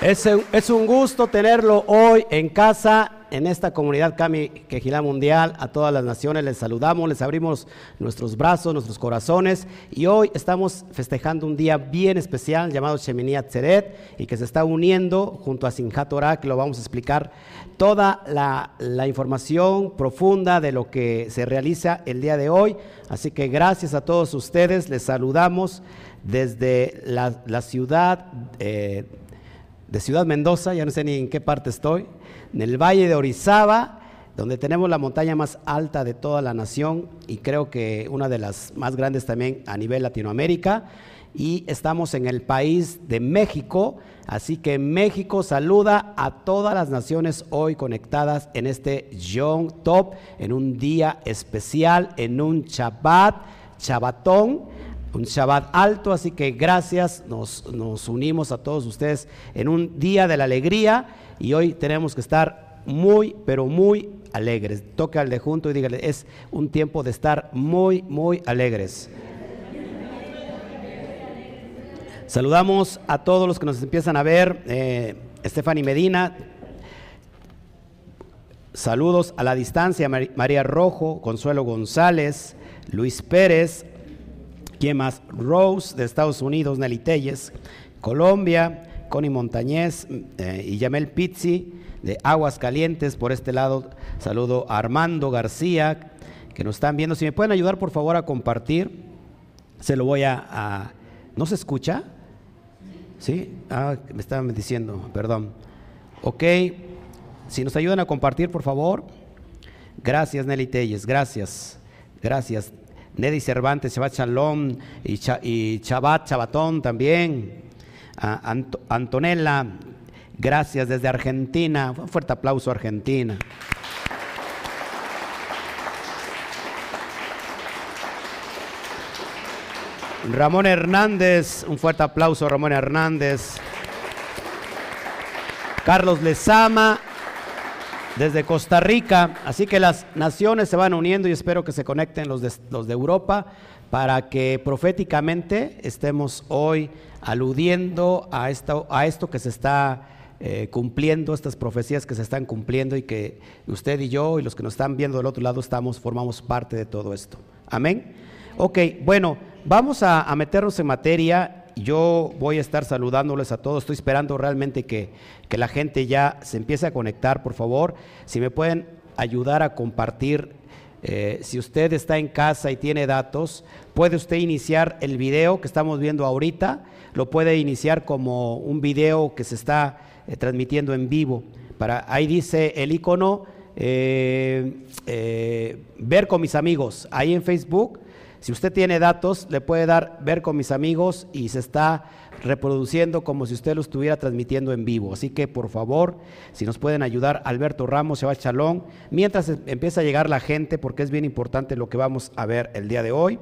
Es, es, un gusto tenerlo hoy en casa, en esta comunidad Cami Quejilá Mundial. A todas las naciones les saludamos, les abrimos nuestros brazos, nuestros corazones. Y hoy estamos festejando un día bien especial llamado Shemini Atzeret y que se está uniendo junto a Sinjat que lo vamos a explicar toda la, la, información profunda de lo que se realiza el día de hoy. Así que gracias a todos ustedes, les saludamos desde la, la ciudad. Eh, de Ciudad Mendoza, ya no sé ni en qué parte estoy, en el Valle de Orizaba, donde tenemos la montaña más alta de toda la nación y creo que una de las más grandes también a nivel Latinoamérica. Y estamos en el país de México, así que México saluda a todas las naciones hoy conectadas en este Young Top, en un día especial, en un Shabbat, Shabbatón un Shabbat alto, así que gracias, nos, unimos a todos ustedes en un día de la alegría y hoy tenemos que estar muy, pero muy alegres. Toca al de junto y dígale, es un tiempo de estar muy, muy alegres. Saludamos a todos los que nos empiezan a ver. Eh, Medina, saludos a la distancia. María Rojo, Consuelo González, Luis Pérez, ¿Quién más? Rose de Estados Unidos, Nelly Telles, Colombia, Connie Montañez eh, y Yamel Pizzi de Aguas Calientes. Por este lado, saludo a Armando García, que nos están viendo. Si me pueden ayudar, por favor, a compartir, se lo voy a. ¿No se escucha? ¿Sí? Ah, me estaban diciendo, perdón. Ok, si nos ayudan a compartir, por favor. Gracias, Nelly Telles, gracias. Gracias. Neddy Cervantes, Shabbat Shalom y, Chabat, Chabatón también. Antonella, gracias desde Argentina. Un fuerte aplauso Argentina. Ramón Hernández, un fuerte aplauso Ramón Hernández. Carlos Lezama, desde Costa Rica. Así que las naciones se van uniendo y espero que se conecten los de, los de Europa para que proféticamente estemos hoy aludiendo a esto, a esto que se está eh, cumpliendo, estas profecías que se están cumpliendo y que usted y yo y los que nos están viendo del otro lado estamos, formamos parte de todo esto. Amén. Ok, bueno, vamos a, a meternos en materia yo voy a estar saludándoles a todos. Estoy esperando realmente que, la gente ya se empiece a conectar, por favor. Si me pueden ayudar a compartir, eh, si usted está en casa y tiene datos, puede usted iniciar el video que estamos viendo ahorita. Lo puede iniciar como un video que se está eh, transmitiendo en vivo. Para, ahí dice el icono eh, ver con mis amigos. Ahí en Facebook si usted tiene datos, le puede dar ver con mis amigos y se está reproduciendo como si usted lo estuviera transmitiendo en vivo. Así que por favor, si nos pueden ayudar, Alberto Ramos, Shabbat Chalón, mientras em, empieza a llegar la gente, porque es bien importante lo que vamos a ver el día de hoy.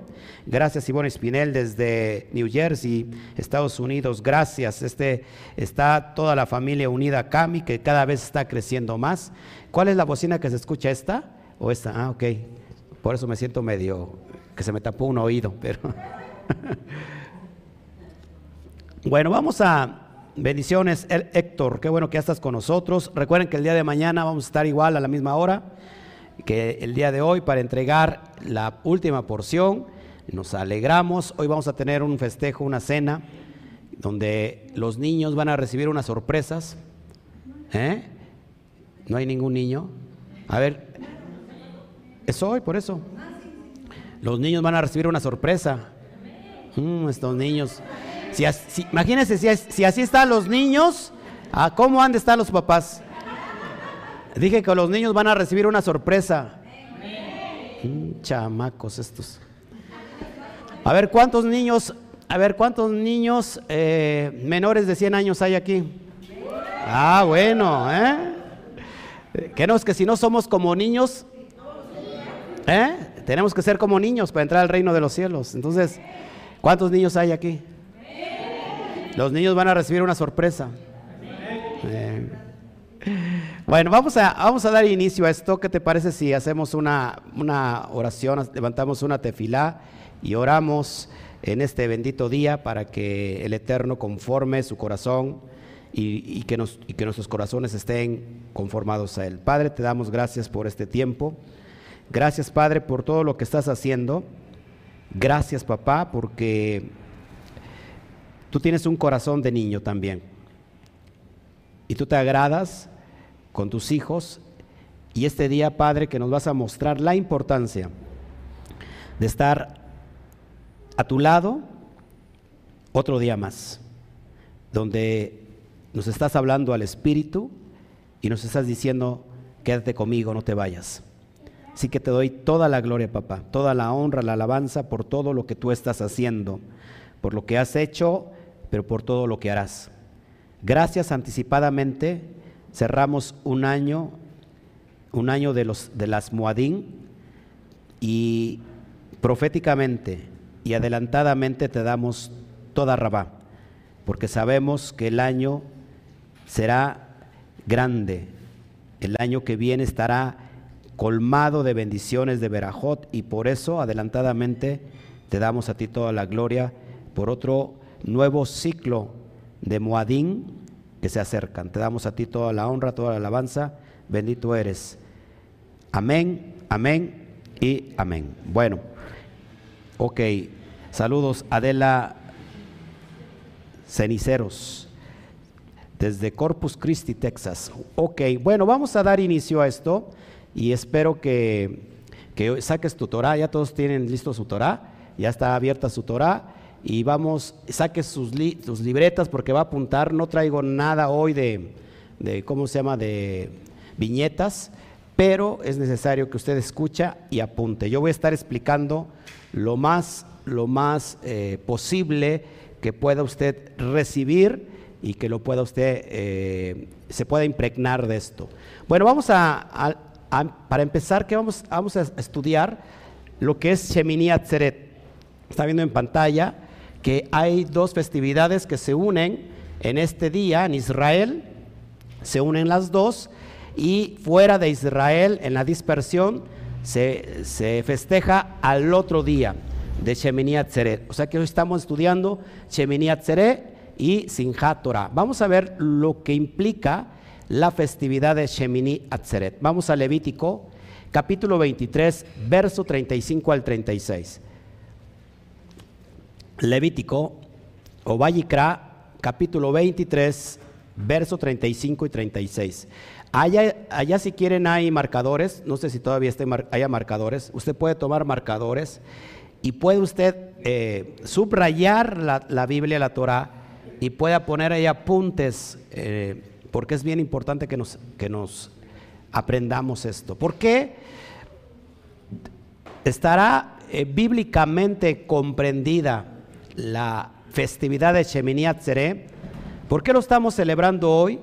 Gracias Ivonne Espinel desde New Jersey, Estados Unidos. Gracias. Este está toda la familia unida Cami, que cada vez está creciendo más. ¿Cuál es la bocina que se escucha esta o esta? Ah, ok. Por eso me siento medio que se me tapó un oído, pero... bueno, vamos a... Bendiciones, Héctor, qué bueno que ya estás con nosotros. Recuerden que el día de mañana vamos a estar igual a la misma hora que el día de hoy para entregar la última porción. Nos alegramos, hoy vamos a tener un festejo, una cena, donde los niños van a recibir unas sorpresas. ¿Eh? ¿No hay ningún niño? A ver, es hoy, por eso. Los niños van a recibir una sorpresa. Mm, estos niños. Si, imagínense si, así están los niños, ¿cómo han de estar los papás? Dije que los niños van a recibir una sorpresa. Mm, chamacos estos. A ver, ¿cuántos niños, a ver, cuántos niños eh, menores de 100 años hay aquí? Ah, bueno, ¿eh? Que no es que si no somos como niños, ¿eh? Tenemos que ser como niños para entrar al reino de los cielos. Entonces, ¿cuántos niños hay aquí? Los niños van a recibir una sorpresa. Bueno, vamos a, vamos a dar inicio a esto. ¿Qué te parece si hacemos una, una oración, levantamos una tefilá y oramos en este bendito día para que el Eterno conforme su corazón y, que nos, y que nuestros corazones estén conformados a Él. Padre, te damos gracias por este tiempo. Gracias, Padre, por todo lo que estás haciendo. Gracias, papá, porque tú tienes un corazón de niño también. Y tú te agradas con tus hijos. Y este día, Padre, que nos vas a mostrar la importancia de estar a tu lado otro día más, donde nos estás hablando al Espíritu y nos estás diciendo, quédate conmigo, no te vayas. Así que te doy toda la gloria, papá, toda la honra, la alabanza por todo lo que tú estás haciendo, por lo que has hecho, pero por todo lo que harás. Gracias anticipadamente. Cerramos un año, un año de, los, de las Moadín y proféticamente y adelantadamente te damos toda rabá, porque sabemos que el año será grande, el año que viene estará colmado de bendiciones de Berajot y por eso adelantadamente te damos a ti toda la gloria por otro nuevo ciclo de Moadín que se acercan. Te damos a ti toda la honra, toda la alabanza. Bendito eres. Amén, amén y amén. Bueno, ok. Saludos, Adela Ceniceros, desde Corpus Christi, Texas. Ok, bueno, vamos a dar inicio a esto y espero que, saques tu Torah, ya todos tienen listo su Torah, ya está abierta su Torah y vamos, saques sus, sus libretas porque va a apuntar, no traigo nada hoy de, de, ¿cómo se llama?, de viñetas, pero es necesario que usted escucha y apunte. Yo voy a estar explicando lo más, lo más eh, posible que pueda usted recibir y que lo pueda usted, eh, se pueda impregnar de esto. Bueno, vamos a, para empezar, que vamos, a estudiar lo que es Shemini Atzeret. Está viendo en pantalla que hay dos festividades que se unen en este día en Israel, se unen las dos, y fuera de Israel, en la dispersión, se, festeja al otro día de Shemini Atzeret. O sea que hoy estamos estudiando Shemini Atzeret y Sinjat Torah. Vamos a ver lo que implica la festividad de Shemini Atzeret. Vamos a Levítico, capítulo 23, verso 35 al 36. Levítico, o Vallicra, capítulo 23, verso 35 y 36. Allá, allá, si quieren hay marcadores, no sé si todavía haya marcadores, usted puede tomar marcadores y puede usted eh, subrayar la, Biblia, la Torah, y puede poner ahí apuntes. Eh, porque es bien importante que nos, que nos aprendamos esto. ¿Por qué? Estará eh, bíblicamente comprendida la festividad de Shemini Atzeret. ¿Por qué lo estamos celebrando hoy?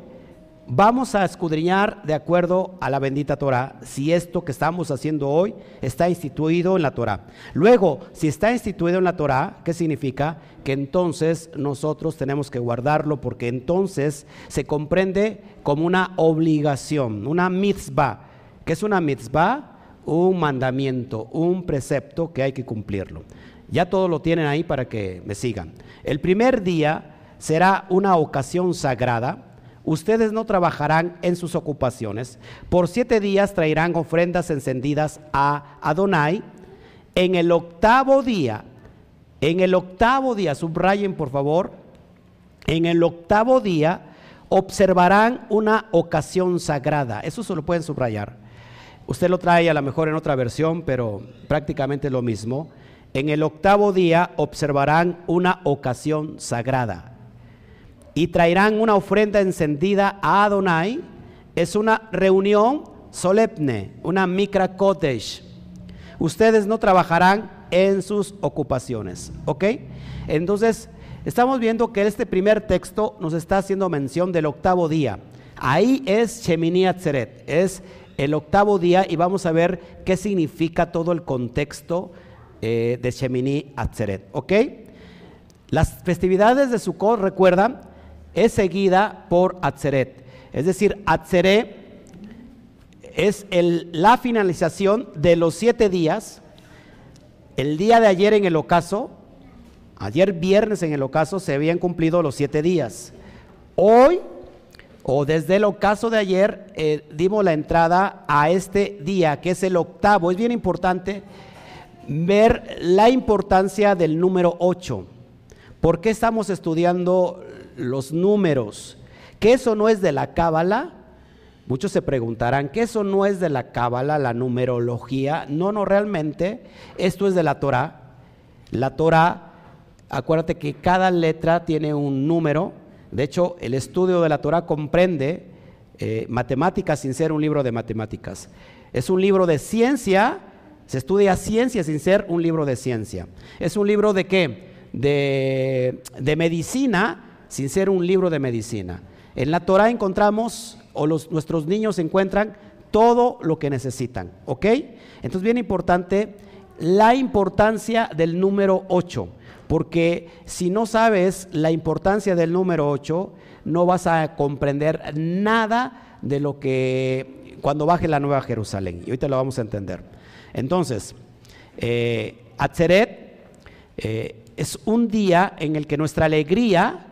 Vamos a escudriñar de acuerdo a la bendita Torah si esto que estamos haciendo hoy está instituido en la Torah. Luego, si está instituido en la Torah, ¿qué significa? Que entonces nosotros tenemos que guardarlo porque entonces se comprende como una obligación, una mitzvah. ¿Qué es una mitzvah? Un mandamiento, un precepto que hay que cumplirlo. Ya todo lo tienen ahí para que me sigan. El primer día será una ocasión sagrada ustedes no trabajarán en sus ocupaciones. Por siete días traerán ofrendas encendidas a Adonai. En el octavo día, en el octavo día, subrayen por favor, en el octavo día observarán una ocasión sagrada. Eso se lo pueden subrayar. Usted lo trae a lo mejor en otra versión, pero prácticamente lo mismo. En el octavo día observarán una ocasión sagrada y traerán una ofrenda encendida a Adonai. Es una reunión solemne, una micra cottage. Ustedes no trabajarán en sus ocupaciones, ¿ok? Entonces, estamos viendo que este primer texto nos está haciendo mención del octavo día. Ahí es Shemini Atzeret, es el octavo día y vamos a ver qué significa todo el contexto eh, de Shemini Atzeret, ¿ok? Las festividades de Sukkot, recuerdan, es seguida por Atzeret. Es decir, Atzeret es la finalización de los siete días. El día de ayer en el ocaso, ayer viernes en el ocaso, se habían cumplido los siete días. Hoy o desde el ocaso de ayer, eh, dimos la entrada a este día, que es el octavo. Es bien importante ver la importancia del número 8. ¿Por qué estamos estudiando los números? ¿Que eso no es de la cábala? Muchos se preguntarán, ¿que eso no es de la cábala, la numerología? No, no, realmente esto es de la Torah. La Torah, acuérdate que cada letra tiene un número. De hecho, el estudio de la Torah comprende eh, matemáticas sin ser un libro de matemáticas. Es un libro de ciencia, se estudia ciencia sin ser un libro de ciencia. Es un libro de qué? De, de medicina sin ser un libro de medicina. En la Torah encontramos, o los, nuestros niños encuentran todo lo que necesitan, ¿ok? Entonces, bien importante, la importancia del número 8, porque si no sabes la importancia del número 8, no vas a comprender nada de lo que cuando baje la Nueva Jerusalén. Y ahorita lo vamos a entender. Entonces, eh, eh, es un día en el que nuestra alegría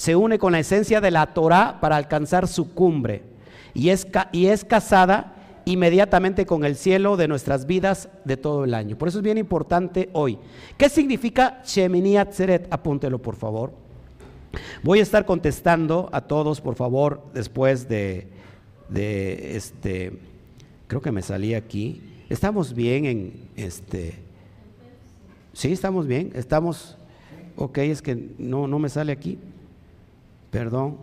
se une con la esencia de la Torah para alcanzar su cumbre y es, y es casada inmediatamente con el cielo de nuestras vidas de todo el año. Por eso es bien importante hoy. ¿Qué significa Shemini Atzeret? Apúntelo, por favor. Voy a estar contestando a todos, por favor, después de, de este, creo que me salí aquí. Estamos bien en este. Sí, estamos bien. Estamos. Ok, es que no, no me sale aquí. Perdón,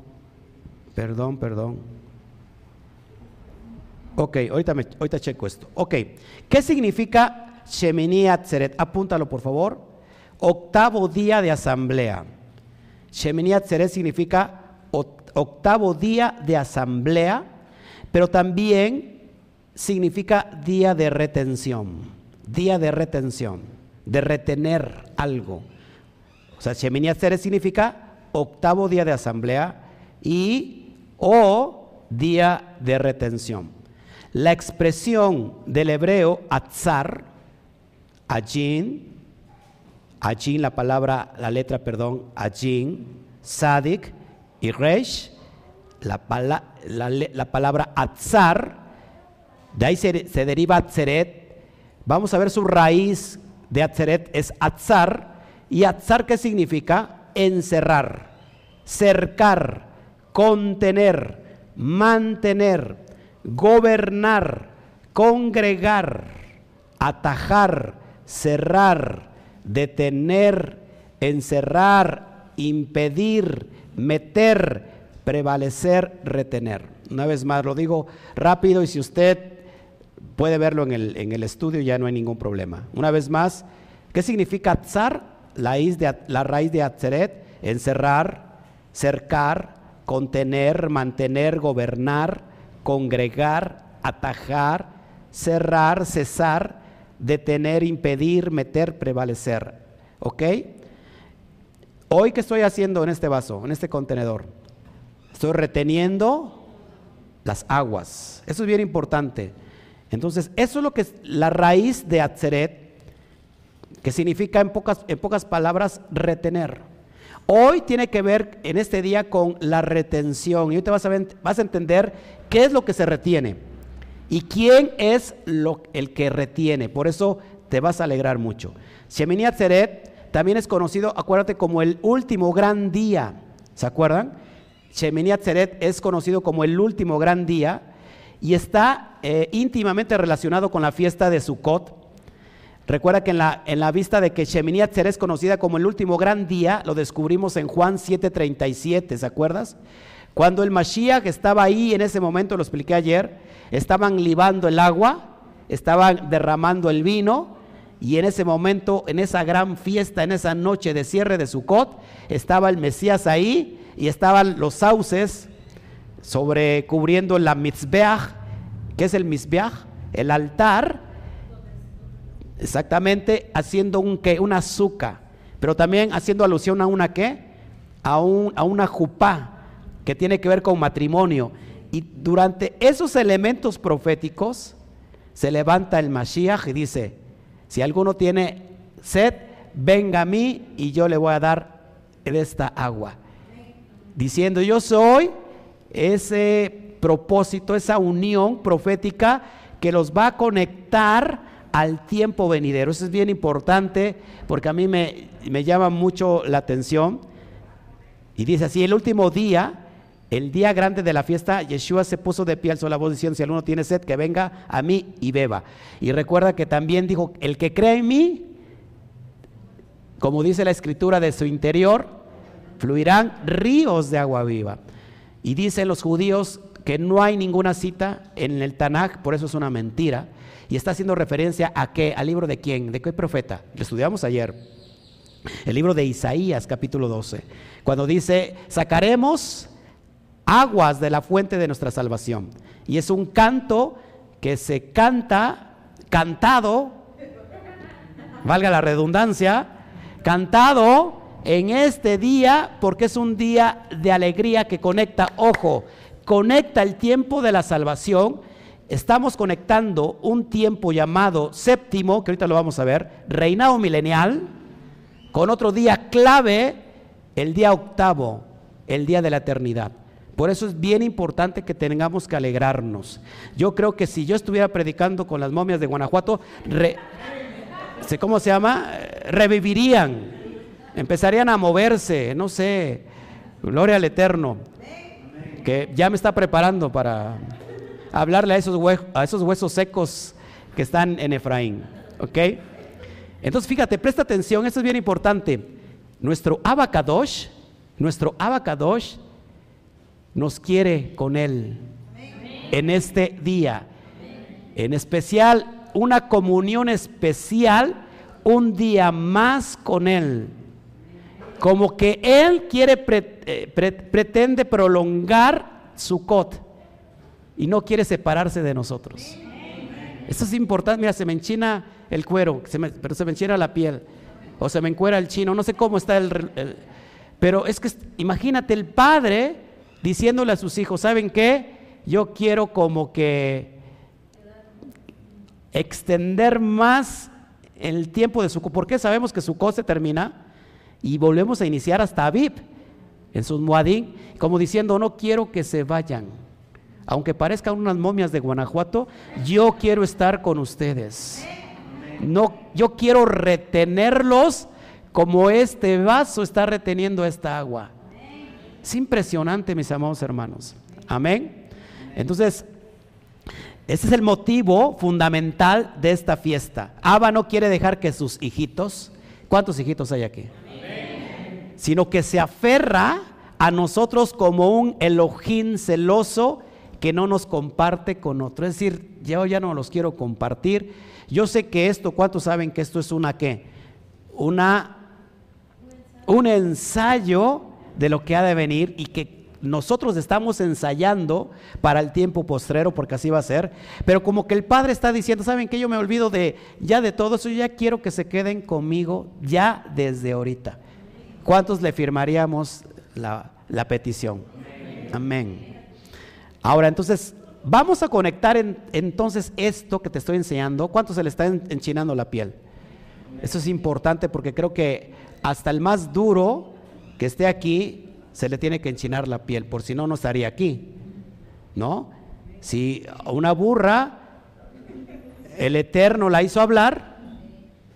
perdón, perdón. Ok, ahorita, me, ahorita checo esto. Ok, ¿qué significa Shemini Atzeret? Apúntalo por favor. Octavo día de asamblea. Shemini Atzeret significa octavo día de asamblea, pero también significa día de retención. Día de retención, de retener algo. O sea, Shemini Atzeret significa octavo día de asamblea y o día de retención. La expresión del hebreo atzar, ajin, ajin, la palabra, la letra, perdón, ajin, sadik y resh, la, la, palabra atzar, de ahí se, deriva atzeret. Vamos a ver su raíz de atzeret es atzar. ¿Y atzar qué significa? Encerrar, cercar, contener, mantener, gobernar, congregar, atajar, cerrar, detener, encerrar, impedir, meter, prevalecer, retener. Una vez más, lo digo rápido y si usted puede verlo en el, en el estudio ya no hay ningún problema. Una vez más, ¿qué significa tzar? La raíz de, la raíz de Atzeret, encerrar, cercar, contener, mantener, gobernar, congregar, atajar, cerrar, cesar, detener, impedir, meter, prevalecer. ¿Ok? Hoy, ¿qué estoy haciendo en este vaso, en este contenedor? Estoy reteniendo las aguas. Eso es bien importante. Entonces, eso es lo que es la raíz de Atzeret que significa en pocas, en pocas palabras retener. Hoy tiene que ver en este día con la retención y hoy te vas a, vas a entender qué es lo que se retiene y quién es lo, el que retiene. Por eso te vas a alegrar mucho. Shemini Atzeret también es conocido, acuérdate, como el último gran día. ¿Se acuerdan? Shemini Atzeret es conocido como el último gran día y está eh, íntimamente relacionado con la fiesta de Sukkot Recuerda que en la, en la vista de que Shemini Atzer es conocida como el último gran día, lo descubrimos en Juan 7:37, ¿se acuerdas? Cuando el Mashiach estaba ahí en ese momento, lo expliqué ayer, estaban libando el agua, estaban derramando el vino, y en ese momento, en esa gran fiesta, en esa noche de cierre de Sukkot, estaba el Mesías ahí y estaban los sauces sobre cubriendo la mitzbeach. ¿Qué es el mitzbeach? El altar Exactamente, haciendo un qué, una azúcar, pero también haciendo alusión a una qué, a, un, a una jupá, que tiene que ver con matrimonio. Y durante esos elementos proféticos se levanta el Mashiach y dice, si alguno tiene sed, venga a mí y yo le voy a dar de esta agua. Diciendo, yo soy ese propósito, esa unión profética que los va a conectar al tiempo venidero. Eso es bien importante porque a mí me, me llama mucho la atención. Y dice así, el último día, el día grande de la fiesta, Yeshua se puso de pie, alzó la voz diciendo, si alguno tiene sed, que venga a mí y beba. Y recuerda que también dijo, el que cree en mí, como dice la escritura de su interior, fluirán ríos de agua viva. Y dicen los judíos que no hay ninguna cita en el Tanaj, por eso es una mentira. Y está haciendo referencia a qué, al libro de quién, de qué profeta. Lo estudiamos ayer. El libro de Isaías, capítulo 12, cuando dice, sacaremos aguas de la fuente de nuestra salvación. Y es un canto que se canta, cantado, valga la redundancia, cantado en este día porque es un día de alegría que conecta, ojo, conecta el tiempo de la salvación. Estamos conectando un tiempo llamado séptimo, que ahorita lo vamos a ver, reinado milenial, con otro día clave, el día octavo, el día de la eternidad. Por eso es bien importante que tengamos que alegrarnos. Yo creo que si yo estuviera predicando con las momias de Guanajuato, ¿cómo se llama? Revivirían, empezarían a moverse, no sé, gloria al Eterno, que ya me está preparando para hablarle a esos, huesos secos que están en Efraín. ¿Ok? Entonces fíjate, presta atención, esto es bien importante. Nuestro Abacadosh, nuestro Abacadosh nos quiere con Él en este día. En especial, una comunión especial, un día más con Él. Como que Él quiere, eh, pretende prolongar su cot y no quiere separarse de nosotros. Eso es importante. Mira, se me enchina el cuero, pero se me enchina la piel. O se me encuera el chino, no sé cómo está el, pero es que imagínate el padre diciéndole a sus hijos, ¿saben qué? Yo quiero como que extender más el tiempo de su porque sabemos que su se termina y volvemos a iniciar hasta Aviv en sus Muadín, como diciendo, no quiero que se vayan. Aunque parezcan unas momias de Guanajuato, yo quiero estar con ustedes. No, yo quiero retenerlos como este vaso está reteniendo esta agua. Es impresionante, mis amados hermanos. Amén. Entonces, ese es el motivo fundamental de esta fiesta. Abba no quiere dejar que sus hijitos, ¿cuántos hijitos hay aquí? Sino que se aferra a nosotros como un Elohim celoso que no nos comparte con otro. Es decir, yo ya no los quiero compartir. Yo sé que esto, ¿cuántos saben que esto es una qué? Una un ensayo de lo que ha de venir y que nosotros estamos ensayando para el tiempo postrero, porque así va a ser, pero como que el Padre está diciendo, ¿saben que Yo me olvido de ya de todo eso, yo ya quiero que se queden conmigo ya desde ahorita. ¿Cuántos le firmaríamos la, petición? Amén. Ahora, entonces, vamos a conectar entonces esto que te estoy enseñando. ¿Cuántos se le está enchinando la piel? Eso es importante porque creo que hasta el más duro que esté aquí, se le tiene que enchinar la piel, por si no, no estaría aquí. ¿No? Si una burra, el Eterno la hizo hablar,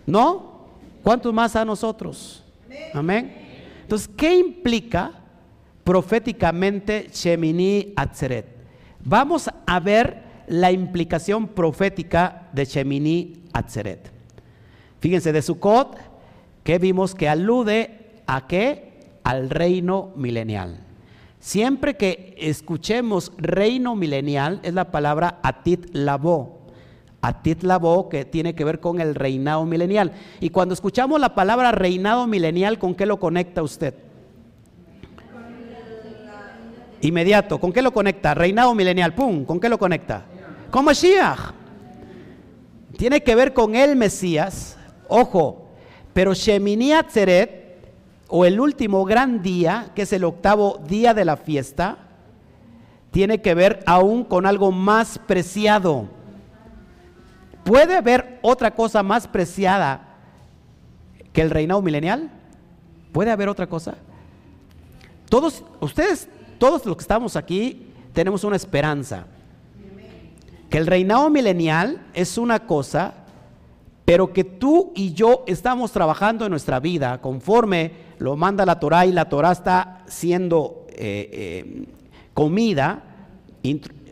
¿no? ¿Cuántos más a nosotros? Amén. Entonces, ¿qué implica proféticamente Shemini Atzeret? Vamos a ver la implicación profética de Shemini Atzeret. Fíjense, de Sukkot, que vimos que alude a qué? al reino milenial. Siempre que escuchemos reino milenial es la palabra atit labo. Atit labo que tiene que ver con el reinado milenial. Y cuando escuchamos la palabra reinado milenial, ¿con qué lo conecta usted? Inmediato, ¿con qué lo conecta? Reinado milenial, pum, ¿con qué lo conecta? Con Mashiach. Tiene que ver con el Mesías, ojo, pero Shemini Atzeret o el último gran día, que es el octavo día de la fiesta, tiene que ver aún con algo más preciado. ¿Puede haber otra cosa más preciada que el reinado milenial? ¿Puede haber otra cosa? Todos, ustedes, todos los que estamos aquí, tenemos una esperanza. Que el reinado milenial es una cosa, pero que tú y yo estamos trabajando en nuestra vida conforme lo manda la Torah y la Torah está siendo eh, eh, comida.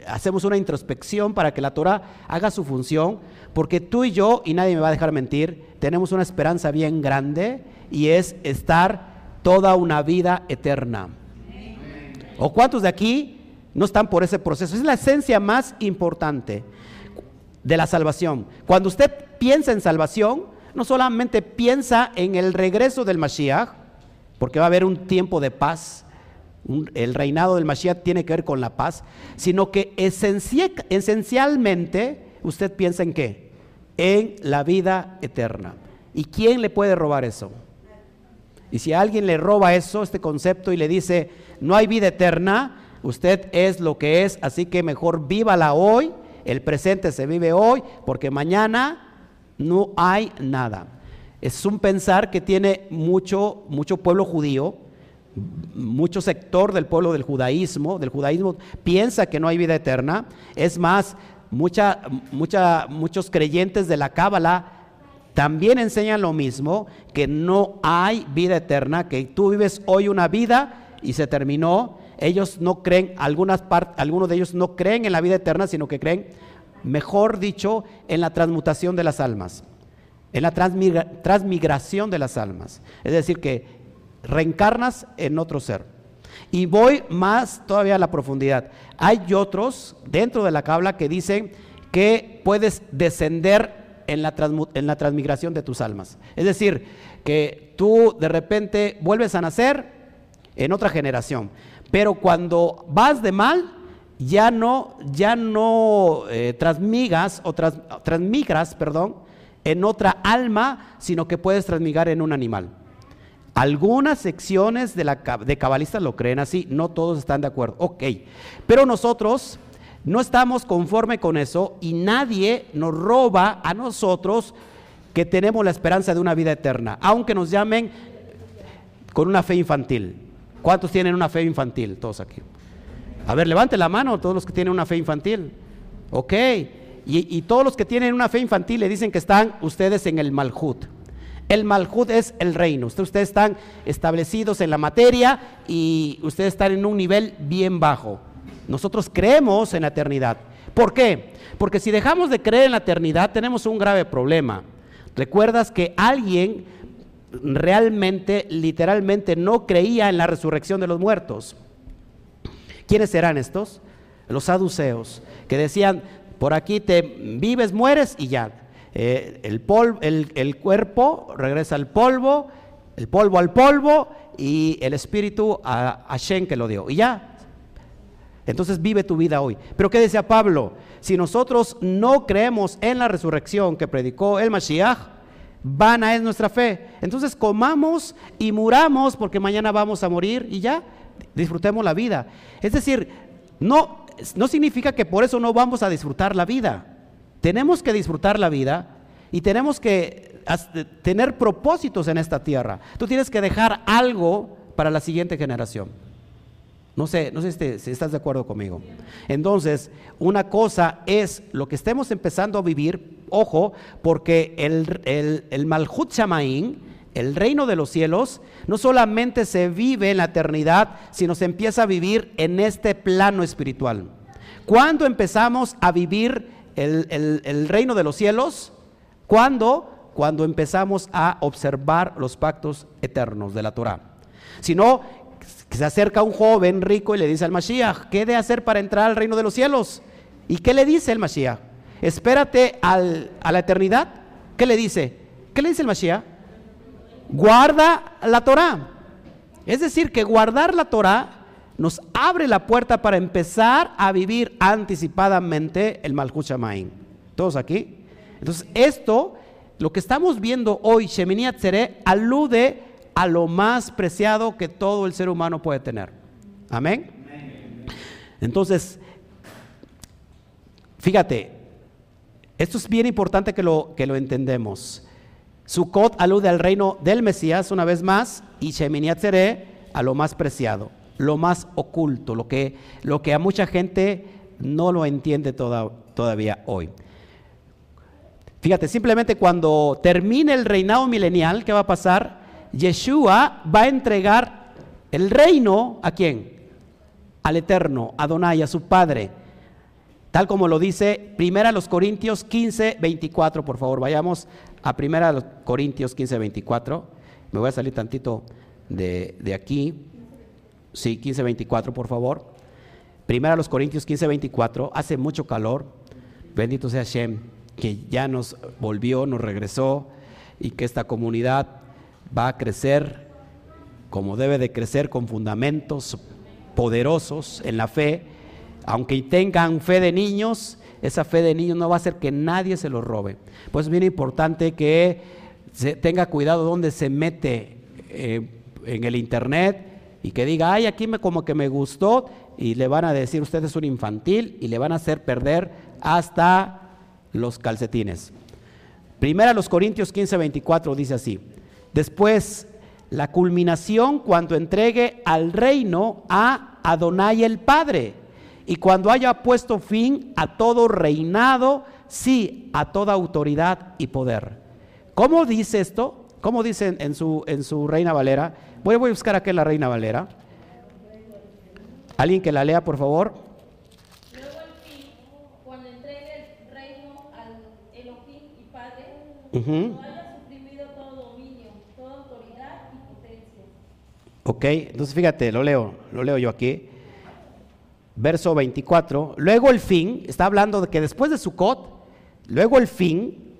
Hacemos una introspección para que la Torah haga su función, porque tú y yo, y nadie me va a dejar mentir, tenemos una esperanza bien grande y es estar toda una vida eterna. ¿O cuántos de aquí no están por ese proceso. Es la esencia más importante de la salvación. Cuando usted piensa en salvación, no solamente piensa en el regreso del Mashiach, porque va a haber un tiempo de paz, el reinado del Mashiach tiene que ver con la paz, sino que esencialmente usted piensa en qué? En la vida eterna. ¿Y quién le puede robar eso? Y si alguien le roba eso, este concepto, y le dice, no hay vida eterna, Usted es lo que es, así que mejor vívala hoy. El presente se vive hoy porque mañana no hay nada. Es un pensar que tiene mucho, mucho pueblo judío, mucho sector del pueblo del judaísmo, del judaísmo piensa que no hay vida eterna. Es más, mucha, mucha, muchos creyentes de la Cábala también enseñan lo mismo, que no hay vida eterna, que tú vives hoy una vida y se terminó ellos no creen, algunas algunos de ellos no creen en la vida eterna, sino que creen, mejor dicho, en la transmutación de las almas, en la transmigración de las almas. Es decir, que reencarnas en otro ser. Y voy más todavía a la profundidad. Hay otros dentro de la cabla que dicen que puedes descender en la, en la transmigración de tus almas. Es decir, que tú de repente vuelves a nacer en otra generación. Pero cuando vas de mal, ya no, ya no eh, transmigas o transmigras, perdón, en otra alma, sino que puedes transmigrar en un animal. Algunas secciones de, la, de cabalistas lo creen así, no todos están de acuerdo. Ok, pero nosotros no estamos conforme con eso y nadie nos roba a nosotros que tenemos la esperanza de una vida eterna, aunque nos llamen con una fe infantil. ¿Cuántos tienen una fe infantil? Todos aquí. A ver, levante la mano todos los que tienen una fe infantil. Ok. Y, todos los que tienen una fe infantil le dicen que están ustedes en el Malhut. El Malhut es el reino. Ustedes, ustedes están establecidos en la materia y ustedes están en un nivel bien bajo. Nosotros creemos en la eternidad. ¿Por qué? Porque si dejamos de creer en la eternidad tenemos un grave problema. ¿Recuerdas que alguien realmente, literalmente, no creía en la resurrección de los muertos. ¿Quiénes eran estos? Los saduceos, que decían, por aquí te vives, mueres y ya. Eh, el, el, cuerpo regresa al polvo, el polvo al polvo y el espíritu a Hashem que lo dio. Y ya. Entonces vive tu vida hoy. Pero ¿qué decía Pablo? Si nosotros no creemos en la resurrección que predicó el Mashiach, Vana es nuestra fe. Entonces comamos y muramos porque mañana vamos a morir y ya disfrutemos la vida. Es decir, no, no significa que por eso no vamos a disfrutar la vida. Tenemos que disfrutar la vida y tenemos que tener propósitos en esta tierra. Tú tienes que dejar algo para la siguiente generación. No sé, no sé si, estás de acuerdo conmigo. Entonces, una cosa es lo que estemos empezando a vivir, ojo, porque el, el, el Malhut el reino de los cielos, no solamente se vive en la eternidad, sino se empieza a vivir en este plano espiritual. ¿Cuándo empezamos a vivir el, el reino de los cielos? ¿Cuándo? Cuando empezamos a observar los pactos eternos de la Torah. Si no, se acerca un joven rico y le dice al Mashiach, ¿qué de hacer para entrar al reino de los cielos? ¿Y qué le dice el Mashiach? Espérate a la eternidad. ¿Qué le dice? ¿Qué le dice el Mashiach? Guarda la Torah. Es decir, que guardar la Torah nos abre la puerta para empezar a vivir anticipadamente el Malchut Shamaim. ¿Todos aquí? Entonces, esto, lo que estamos viendo hoy, Shemini Atzere, alude a lo más preciado que todo el ser humano puede tener. Amén. Entonces, fíjate, esto es bien importante que lo, que lo entendemos. Sukkot alude al reino del Mesías una vez más y Shemini a lo más preciado. lo más oculto, lo que, lo que a mucha gente no lo entiende todavía hoy. Fíjate, simplemente cuando termine el reinado milenial, ¿qué va a pasar? Yeshua va a entregar el reino a quién? Al Eterno, a Donai, a su Padre. Tal como lo dice Primera los Corintios 15, 24, por favor, vayamos a Primera los Corintios 15, 24. Me voy a salir tantito de, de aquí. Sí, 15, 24, por favor. Primera los Corintios 15, 24. Hace mucho calor. Bendito sea Shem, que ya nos volvió, nos regresó y que esta comunidad va a crecer como debe de crecer con fundamentos poderosos en la fe aunque tengan fe de niños, esa fe de niños no va a hacer que nadie se lo robe. Pues es bien importante que se tenga cuidado donde se mete eh, en el internet y que diga, ay, aquí me, como que me gustó y le van a decir, usted es un infantil y le van a hacer perder hasta los calcetines. Primera los Corintios 15, 24 dice así, después la culminación cuando entregue al reino a Adonai el Padre y cuando haya puesto fin a todo reinado, sí, a toda autoridad y poder. ¿Cómo dice esto? ¿Cómo dice en su, en su Reina Valera? Voy, voy a buscar aquí la Reina Valera. ¿Alguien que la lea, por favor? Luego al fin, cuando entregue el reino al Elohim y Padre, uh haya suprimido todo dominio, toda autoridad y potencia. Ok, entonces fíjate, lo leo, lo leo yo aquí verso 24, luego el fin, está hablando de que después de Sucot, luego el fin,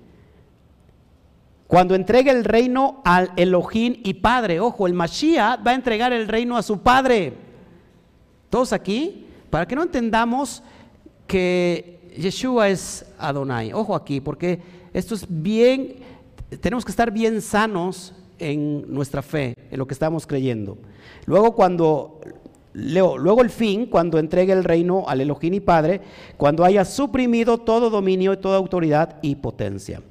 cuando entregue el reino al Elohim y Padre, ojo, el Mashiach va a entregar el reino a su Padre. Todos aquí, para que no entendamos que Yeshua es Adonai, ojo aquí, porque esto es bien, tenemos que estar bien sanos en nuestra fe, en lo que estamos creyendo. Luego cuando luego el fin, cuando entregue el reino al Elohim y Padre, cuando haya suprimido todo dominio, y toda autoridad y potencia.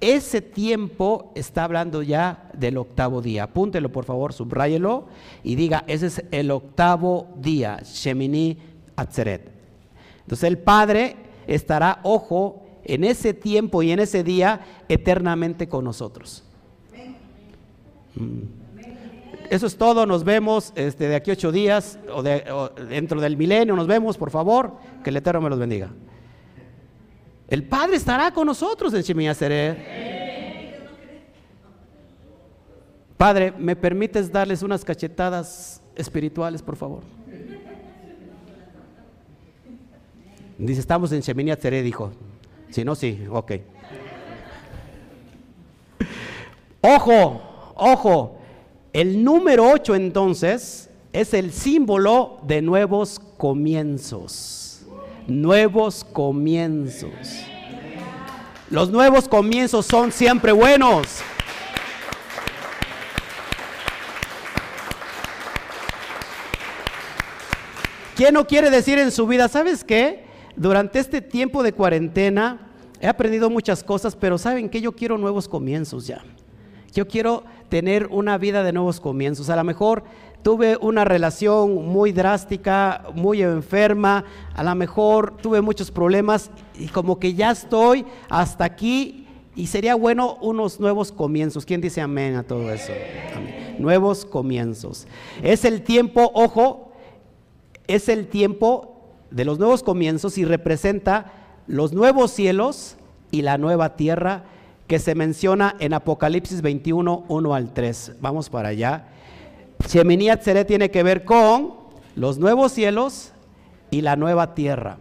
Ese tiempo está hablando ya del octavo día. Apúntelo, por favor, subráyelo y diga, ese es el octavo día, Shemini Atzeret. Entonces el Padre estará, ojo, en ese tiempo y en ese día eternamente con nosotros. Mm eso es todo. Nos vemos este, de aquí ocho días o, dentro del milenio. Nos vemos, por favor. Que el Eterno me los bendiga. El Padre estará con nosotros en Seré. Padre, ¿me permites darles unas cachetadas espirituales, por favor? Dice, estamos en Seré, dijo. Si no, sí, ok. Ojo, ojo. El número 8 entonces es el símbolo de nuevos comienzos. Nuevos comienzos. Los nuevos comienzos son siempre buenos. ¿Quién no quiere decir en su vida, sabes qué? Durante este tiempo de cuarentena he aprendido muchas cosas, pero ¿saben qué? Yo quiero nuevos comienzos ya. Yo quiero tener una vida de nuevos comienzos. A lo mejor tuve una relación muy drástica, muy enferma, a lo mejor tuve muchos problemas y como que ya estoy hasta aquí y sería bueno unos nuevos comienzos. ¿Quién dice amén a todo eso? Nuevos comienzos. Es el tiempo, ojo, es el tiempo de los nuevos comienzos y representa los nuevos cielos y la nueva tierra que se menciona en Apocalipsis 21, 1 al 3. Vamos para allá. Shemini Atzeret tiene que ver con los nuevos cielos y la nueva tierra.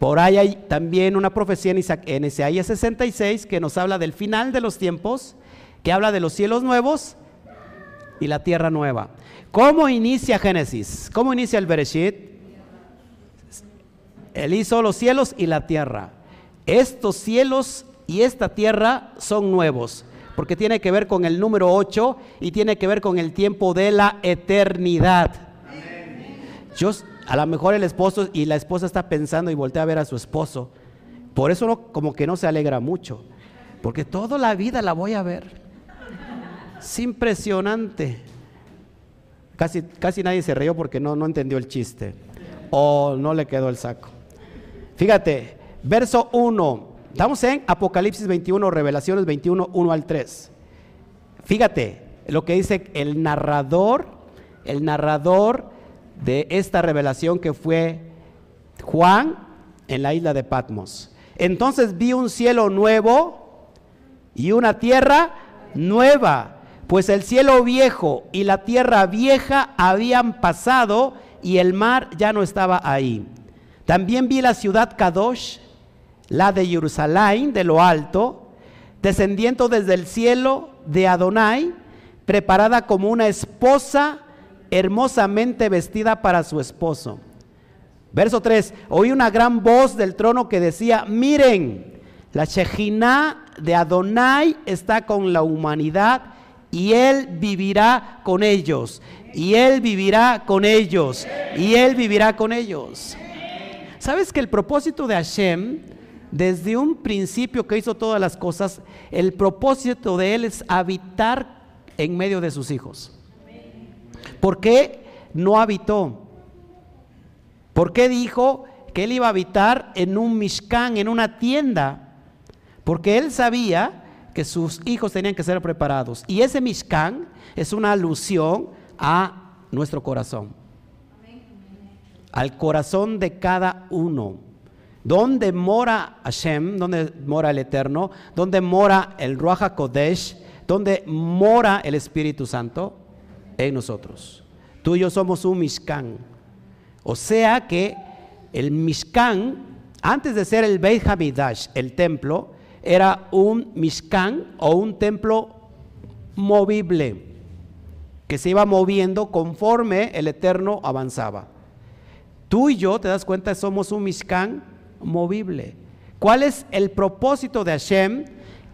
Por ahí hay también una profecía en Isaías 66 que nos habla del final de los tiempos, que habla de los cielos nuevos y la tierra nueva. ¿Cómo inicia Génesis? ¿Cómo inicia el Bereshit? Él hizo los cielos y la tierra. Estos cielos y esta tierra son nuevos, porque tiene que ver con el número 8 y tiene que ver con el tiempo de la eternidad. Yo, a lo mejor el esposo y la esposa está pensando y voltea a ver a su esposo. Por eso no, como que no se alegra mucho, porque toda la vida la voy a ver. Es impresionante. Casi, casi nadie se rió porque no, no entendió el chiste o no le quedó el saco. Fíjate, verso 1. Estamos en Apocalipsis 21, Revelaciones 21, 1 al 3. Fíjate lo que dice el narrador, el narrador de esta revelación que fue Juan en la isla de Patmos. Entonces vi un cielo nuevo y una tierra nueva, pues el cielo viejo y la tierra vieja habían pasado y el mar ya no estaba ahí. También vi la ciudad Kadosh, la de Jerusalén, de lo alto, descendiendo desde el cielo de Adonai, preparada como una esposa hermosamente vestida para su esposo. Verso 3, oí una gran voz del trono que decía, miren, la Shejina de Adonai está con la humanidad y él vivirá con ellos, y él vivirá con ellos, y él vivirá con ellos. ¿Sabes que el propósito de Hashem, desde un principio que hizo todas las cosas, el propósito de él es habitar en medio de sus hijos? ¿Por qué no habitó? ¿Por qué dijo que él iba a habitar en un Mishkan, en una tienda? Porque él sabía que sus hijos tenían que ser preparados. Y ese Mishkan es una alusión a nuestro corazón. Al corazón de cada uno. ¿Dónde mora Hashem? ¿Dónde mora el Eterno? ¿Dónde mora el Ruach Kodesh? ¿Dónde mora el Espíritu Santo? En nosotros. Tú y yo somos un Mishkan. O sea que el Mishkan, antes de ser el Beit Hamidash, el templo, era un Mishkan o un templo movible que se iba moviendo conforme el Eterno avanzaba. Tú y yo, te das cuenta, somos un Mishkan movible. ¿Cuál es el propósito de Hashem?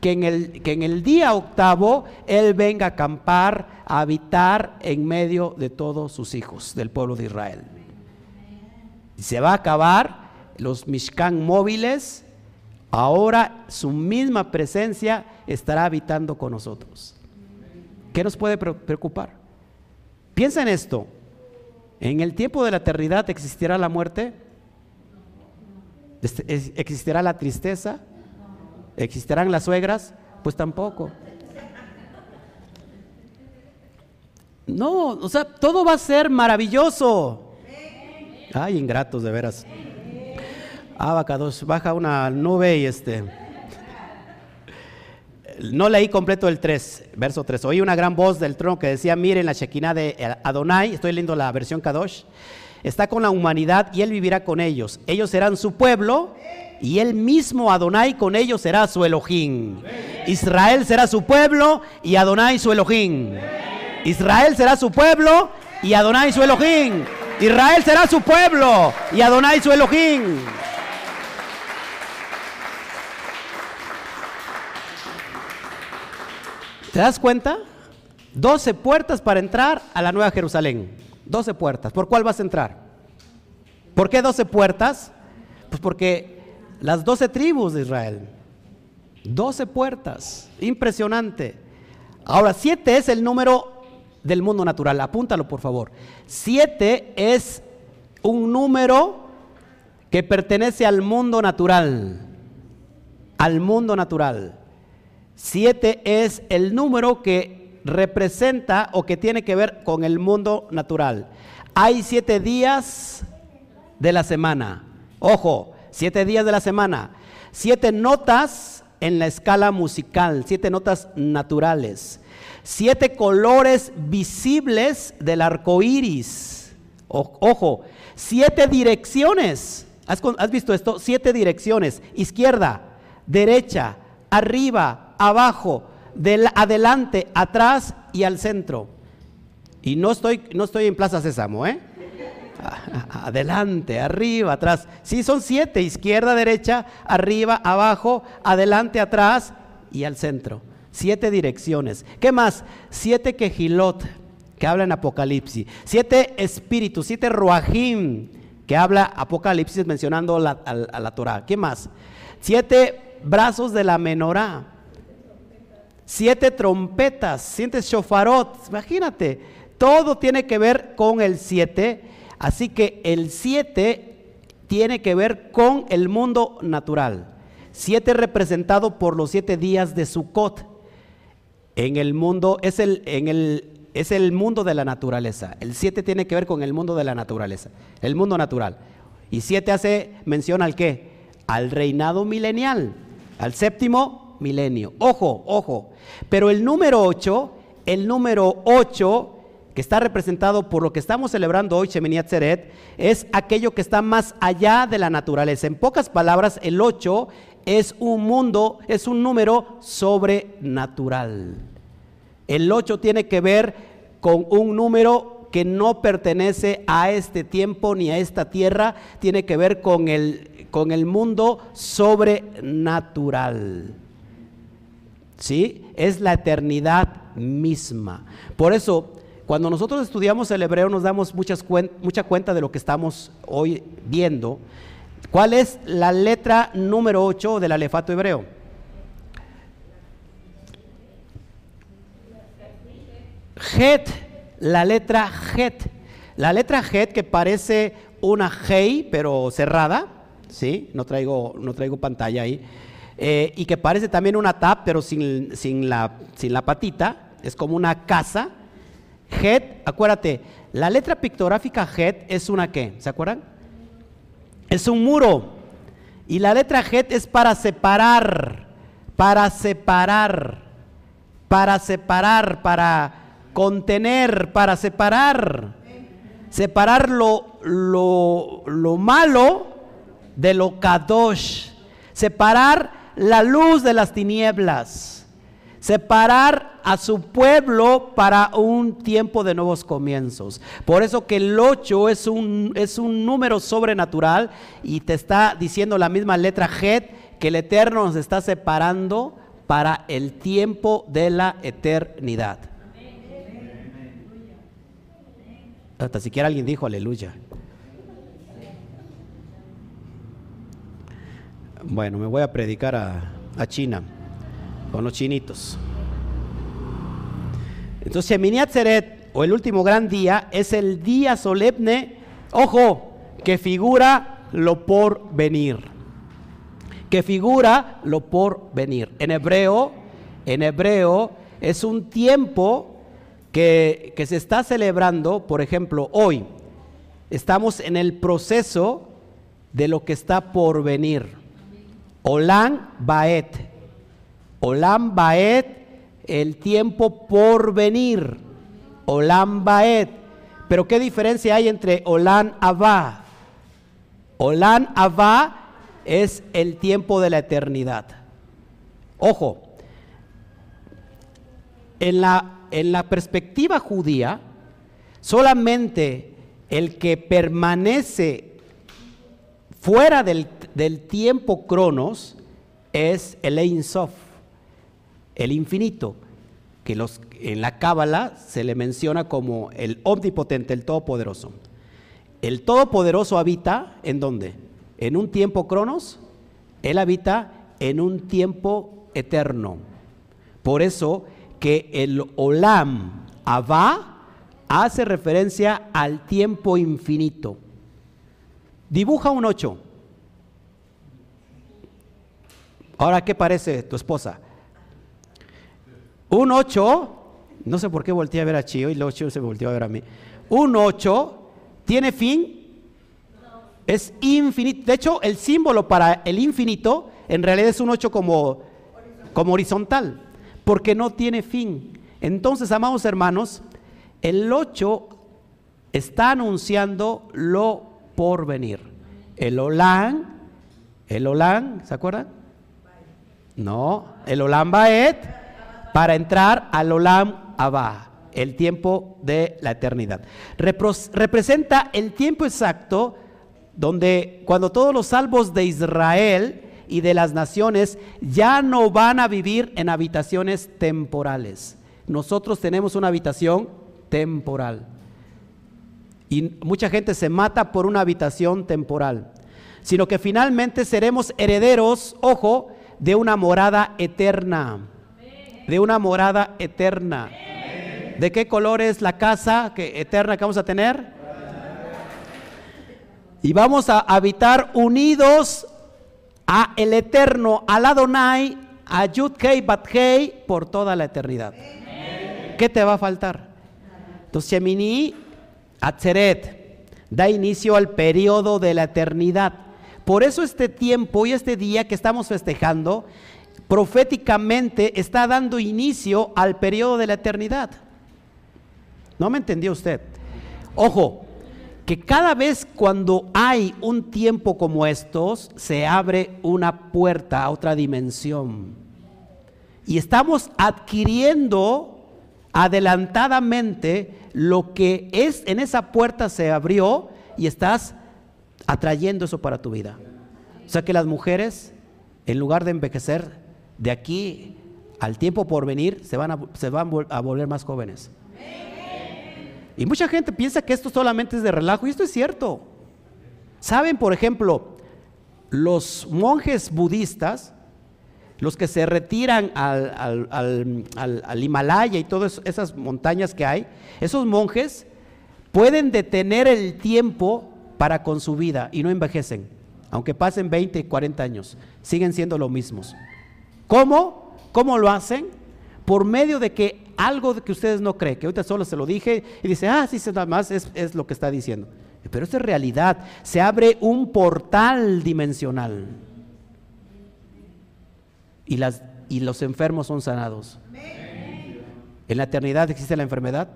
Que en, el, que en el día octavo Él venga a acampar, a habitar en medio de todos sus hijos del pueblo de Israel. Se va a acabar los Mishkan móviles, ahora su misma presencia estará habitando con nosotros. ¿Qué nos puede preocupar? Piensa en esto. ¿En el tiempo de la eternidad existirá la muerte? ¿Existirá la tristeza? ¿Existirán las suegras? Pues tampoco. No, o sea, todo va a ser maravilloso. Ay, ingratos de veras. Abacados, baja una nube y este. No leí completo el 3, verso 3. Oí una gran voz del trono que decía, miren la Shekinah de Adonai, estoy leyendo la versión Kadosh, está con la humanidad y él vivirá con ellos. Ellos serán su pueblo y él mismo Adonai con ellos será su Elohim. Israel será su pueblo y Adonai su Elohim. Israel será su pueblo y Adonai su Elohim. Israel será su pueblo y Adonai su Elohim. ¿Te das cuenta? 12 puertas para entrar a la Nueva Jerusalén. 12 puertas. ¿Por cuál vas a entrar? ¿Por qué 12 puertas? Pues porque las 12 tribus de Israel. 12 puertas. Impresionante. Ahora, 7 es el número del mundo natural. Apúntalo, por favor. 7 es un número que pertenece al mundo natural. Al mundo natural. Siete es el número que representa o que tiene que ver con el mundo natural. Hay siete días de la semana. Ojo, siete días de la semana. Siete notas en la escala musical, siete notas naturales. Siete colores visibles del arco iris. ojo, siete direcciones. ¿Has, ¿Has visto esto? Siete direcciones. Izquierda, derecha, arriba, abajo, del adelante, atrás y al centro. Y no estoy, no estoy en Plaza Sésamo, ¿eh? Adelante, arriba, atrás. Sí, son siete, izquierda, derecha, arriba, abajo, adelante, atrás y al centro. Siete direcciones. ¿Qué más? Siete quejilot, que habla en Apocalipsis. Siete espíritus, siete ruajim, que habla Apocalipsis mencionando a, la Torah. ¿Qué más? Siete brazos de la menorá siete trompetas, siete shofarot, imagínate, Todo tiene que ver con el 7, así que el 7 tiene que ver con el mundo natural. 7 representado por los siete días de Sukkot. En el mundo, es el, en el, es el mundo de la naturaleza. El 7 tiene que ver con el mundo de la naturaleza, el mundo natural. Y 7 hace mención al qué? Al reinado milenial, al séptimo milenio. Ojo, ojo. Pero el número 8, el número 8 que está representado por lo que estamos celebrando hoy, Shemini Atzeret, es aquello que está más allá de la naturaleza. En pocas palabras, el 8 es un mundo, es un número sobrenatural. El 8 tiene que ver con un número que no pertenece a este tiempo ni a esta tierra, tiene que ver con el, con el mundo sobrenatural. ¿Sí? Es la eternidad misma. Por eso, cuando nosotros estudiamos el hebreo nos damos muchas mucha cuenta de lo que estamos hoy viendo. ¿Cuál es la letra número 8 del alefato hebreo? Het, la letra Het. La letra Het que parece una Hei, pero cerrada, ¿sí? No traigo, no traigo pantalla ahí. Eh, y que parece también una tap, pero sin, sin, la, sin la patita. Es como una casa. Het, acuérdate, la letra pictográfica Het es una qué, ¿se acuerdan? Es un muro. Y la letra Het es para separar, para separar, para separar, para contener, para separar. Separar lo, lo, lo malo de lo kadosh. Separar la luz de las tinieblas separar a su pueblo para un tiempo de nuevos comienzos. Por eso que el 8 es un, es un número sobrenatural y te está diciendo la misma letra Het que el Eterno nos está separando para el tiempo de la eternidad. Hasta siquiera alguien dijo aleluya. Bueno, me voy a predicar a, China con los chinitos. Entonces, Shemini Atzeret, o el último gran día, es el día solemne, ojo, que figura lo por venir. Que figura lo por venir. En hebreo, en hebreo, es un tiempo que, que se está celebrando, por ejemplo, hoy. Estamos en el proceso de lo que está por venir. Olam Baet. Olam Baet, el tiempo por venir. Olam Baet. Pero ¿qué diferencia hay entre Olam Abba? Olam Abba es el tiempo de la eternidad. Ojo, en la, en la perspectiva judía, solamente el que permanece fuera del, del tiempo cronos es el Ein Sof el infinito, que los, en la Cábala se le menciona como el omnipotente, el todopoderoso. El todopoderoso habita en dónde? En un tiempo cronos, él habita en un tiempo eterno. Por eso que el Olam Abba hace referencia al tiempo infinito. Dibuja un ocho. Ahora, ¿qué parece tu esposa? Un 8, no sé por qué volteé a ver a Chio y el 8 se volteó a ver a mí. Un 8 tiene fin, es infinito. De hecho, el símbolo para el infinito en realidad es un 8 como, como horizontal, porque no tiene fin. Entonces, amados hermanos, el 8 está anunciando lo por venir. El Olán, el Olán, ¿se acuerdan? No, el Olán Baet para entrar al Olam Abba, el tiempo de la eternidad. representa el tiempo exacto donde cuando todos los salvos de Israel y de las naciones ya no van a vivir en habitaciones temporales. Nosotros tenemos una habitación temporal. Y mucha gente se mata por una habitación temporal, sino que finalmente seremos herederos, ojo, de una morada eterna de una morada eterna. ¿De qué color es la casa que, eterna que vamos a tener? Y vamos a habitar unidos a el eterno, al Adonai, a Yud Kei Bat Kei por toda la eternidad. ¿Qué te va a faltar? Entonces, Atzeret da inicio al periodo de la eternidad. Por eso este tiempo y este día que estamos festejando, proféticamente está dando inicio al periodo de la eternidad. ¿No me entendió usted? Ojo, que cada vez cuando hay un tiempo como estos, se abre una puerta a otra dimensión. Y estamos adquiriendo adelantadamente lo que es en esa puerta se abrió y estás atrayendo eso para tu vida. O sea que las mujeres, en lugar de envejecer de aquí al tiempo por venir, se van a, se van a volver más jóvenes. Y mucha gente piensa que esto solamente es de relajo, y esto es cierto. Saben, por ejemplo, los monjes budistas, los que se retiran al, al, Himalaya y todas esas montañas que hay, esos monjes pueden detener el tiempo para con su vida y no envejecen, aunque pasen 20 y 40 años, siguen siendo los mismos. ¿Cómo? ¿Cómo lo hacen? Por medio de que algo que ustedes no creen, que ahorita solo se lo dije y dice, ah, sí, nada más es, es lo que está diciendo. Pero esto es realidad, se abre un portal dimensional y, las, y los enfermos son sanados. ¿En la eternidad existe la enfermedad?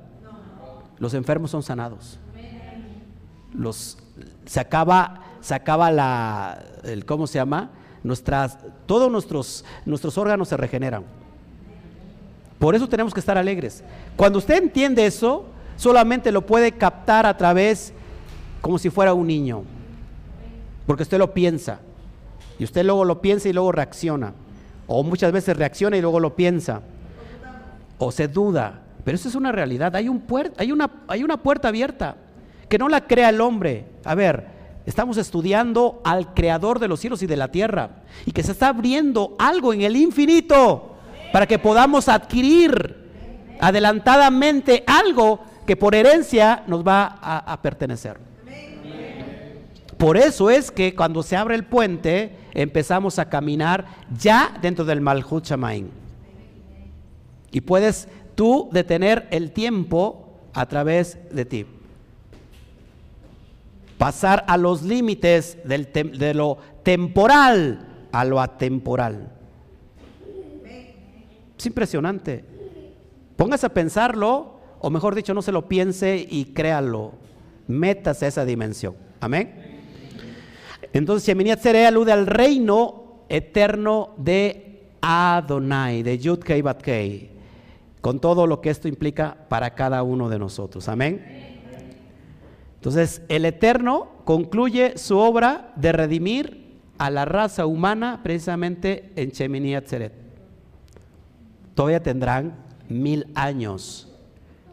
Los enfermos son sanados. Los, se acaba, se acaba la, el, ¿cómo se llama? Nuestras, todos nuestros, nuestros órganos se regeneran. Por eso tenemos que estar alegres. Cuando usted entiende eso, solamente lo puede captar a través como si fuera un niño. Porque usted lo piensa. Y usted luego lo piensa y luego reacciona. O muchas veces reacciona y luego lo piensa. O se duda. Pero eso es una realidad. Hay, un hay, una, hay una puerta abierta que no la crea el hombre. A ver, estamos estudiando al creador de los cielos y de la tierra. Y que se está abriendo algo en el infinito para que podamos adquirir adelantadamente algo que por herencia nos va a, pertenecer. Por eso es que cuando se abre el puente empezamos a caminar ya dentro del Malhut Shamaim. Y puedes tú detener el tiempo a través de ti. Pasar a los límites de lo temporal a lo atemporal. Es impresionante. Póngase a pensarlo, o mejor dicho, no se lo piense y créalo. Métase a esa dimensión. Amén. Entonces, Shemini Atzere alude al reino eterno de Adonai, de Yud Kei, con todo lo que esto implica para cada uno de nosotros. Amén. Entonces, el Eterno concluye su obra de redimir a la raza humana precisamente en Shemini Atzeret todavía tendrán mil años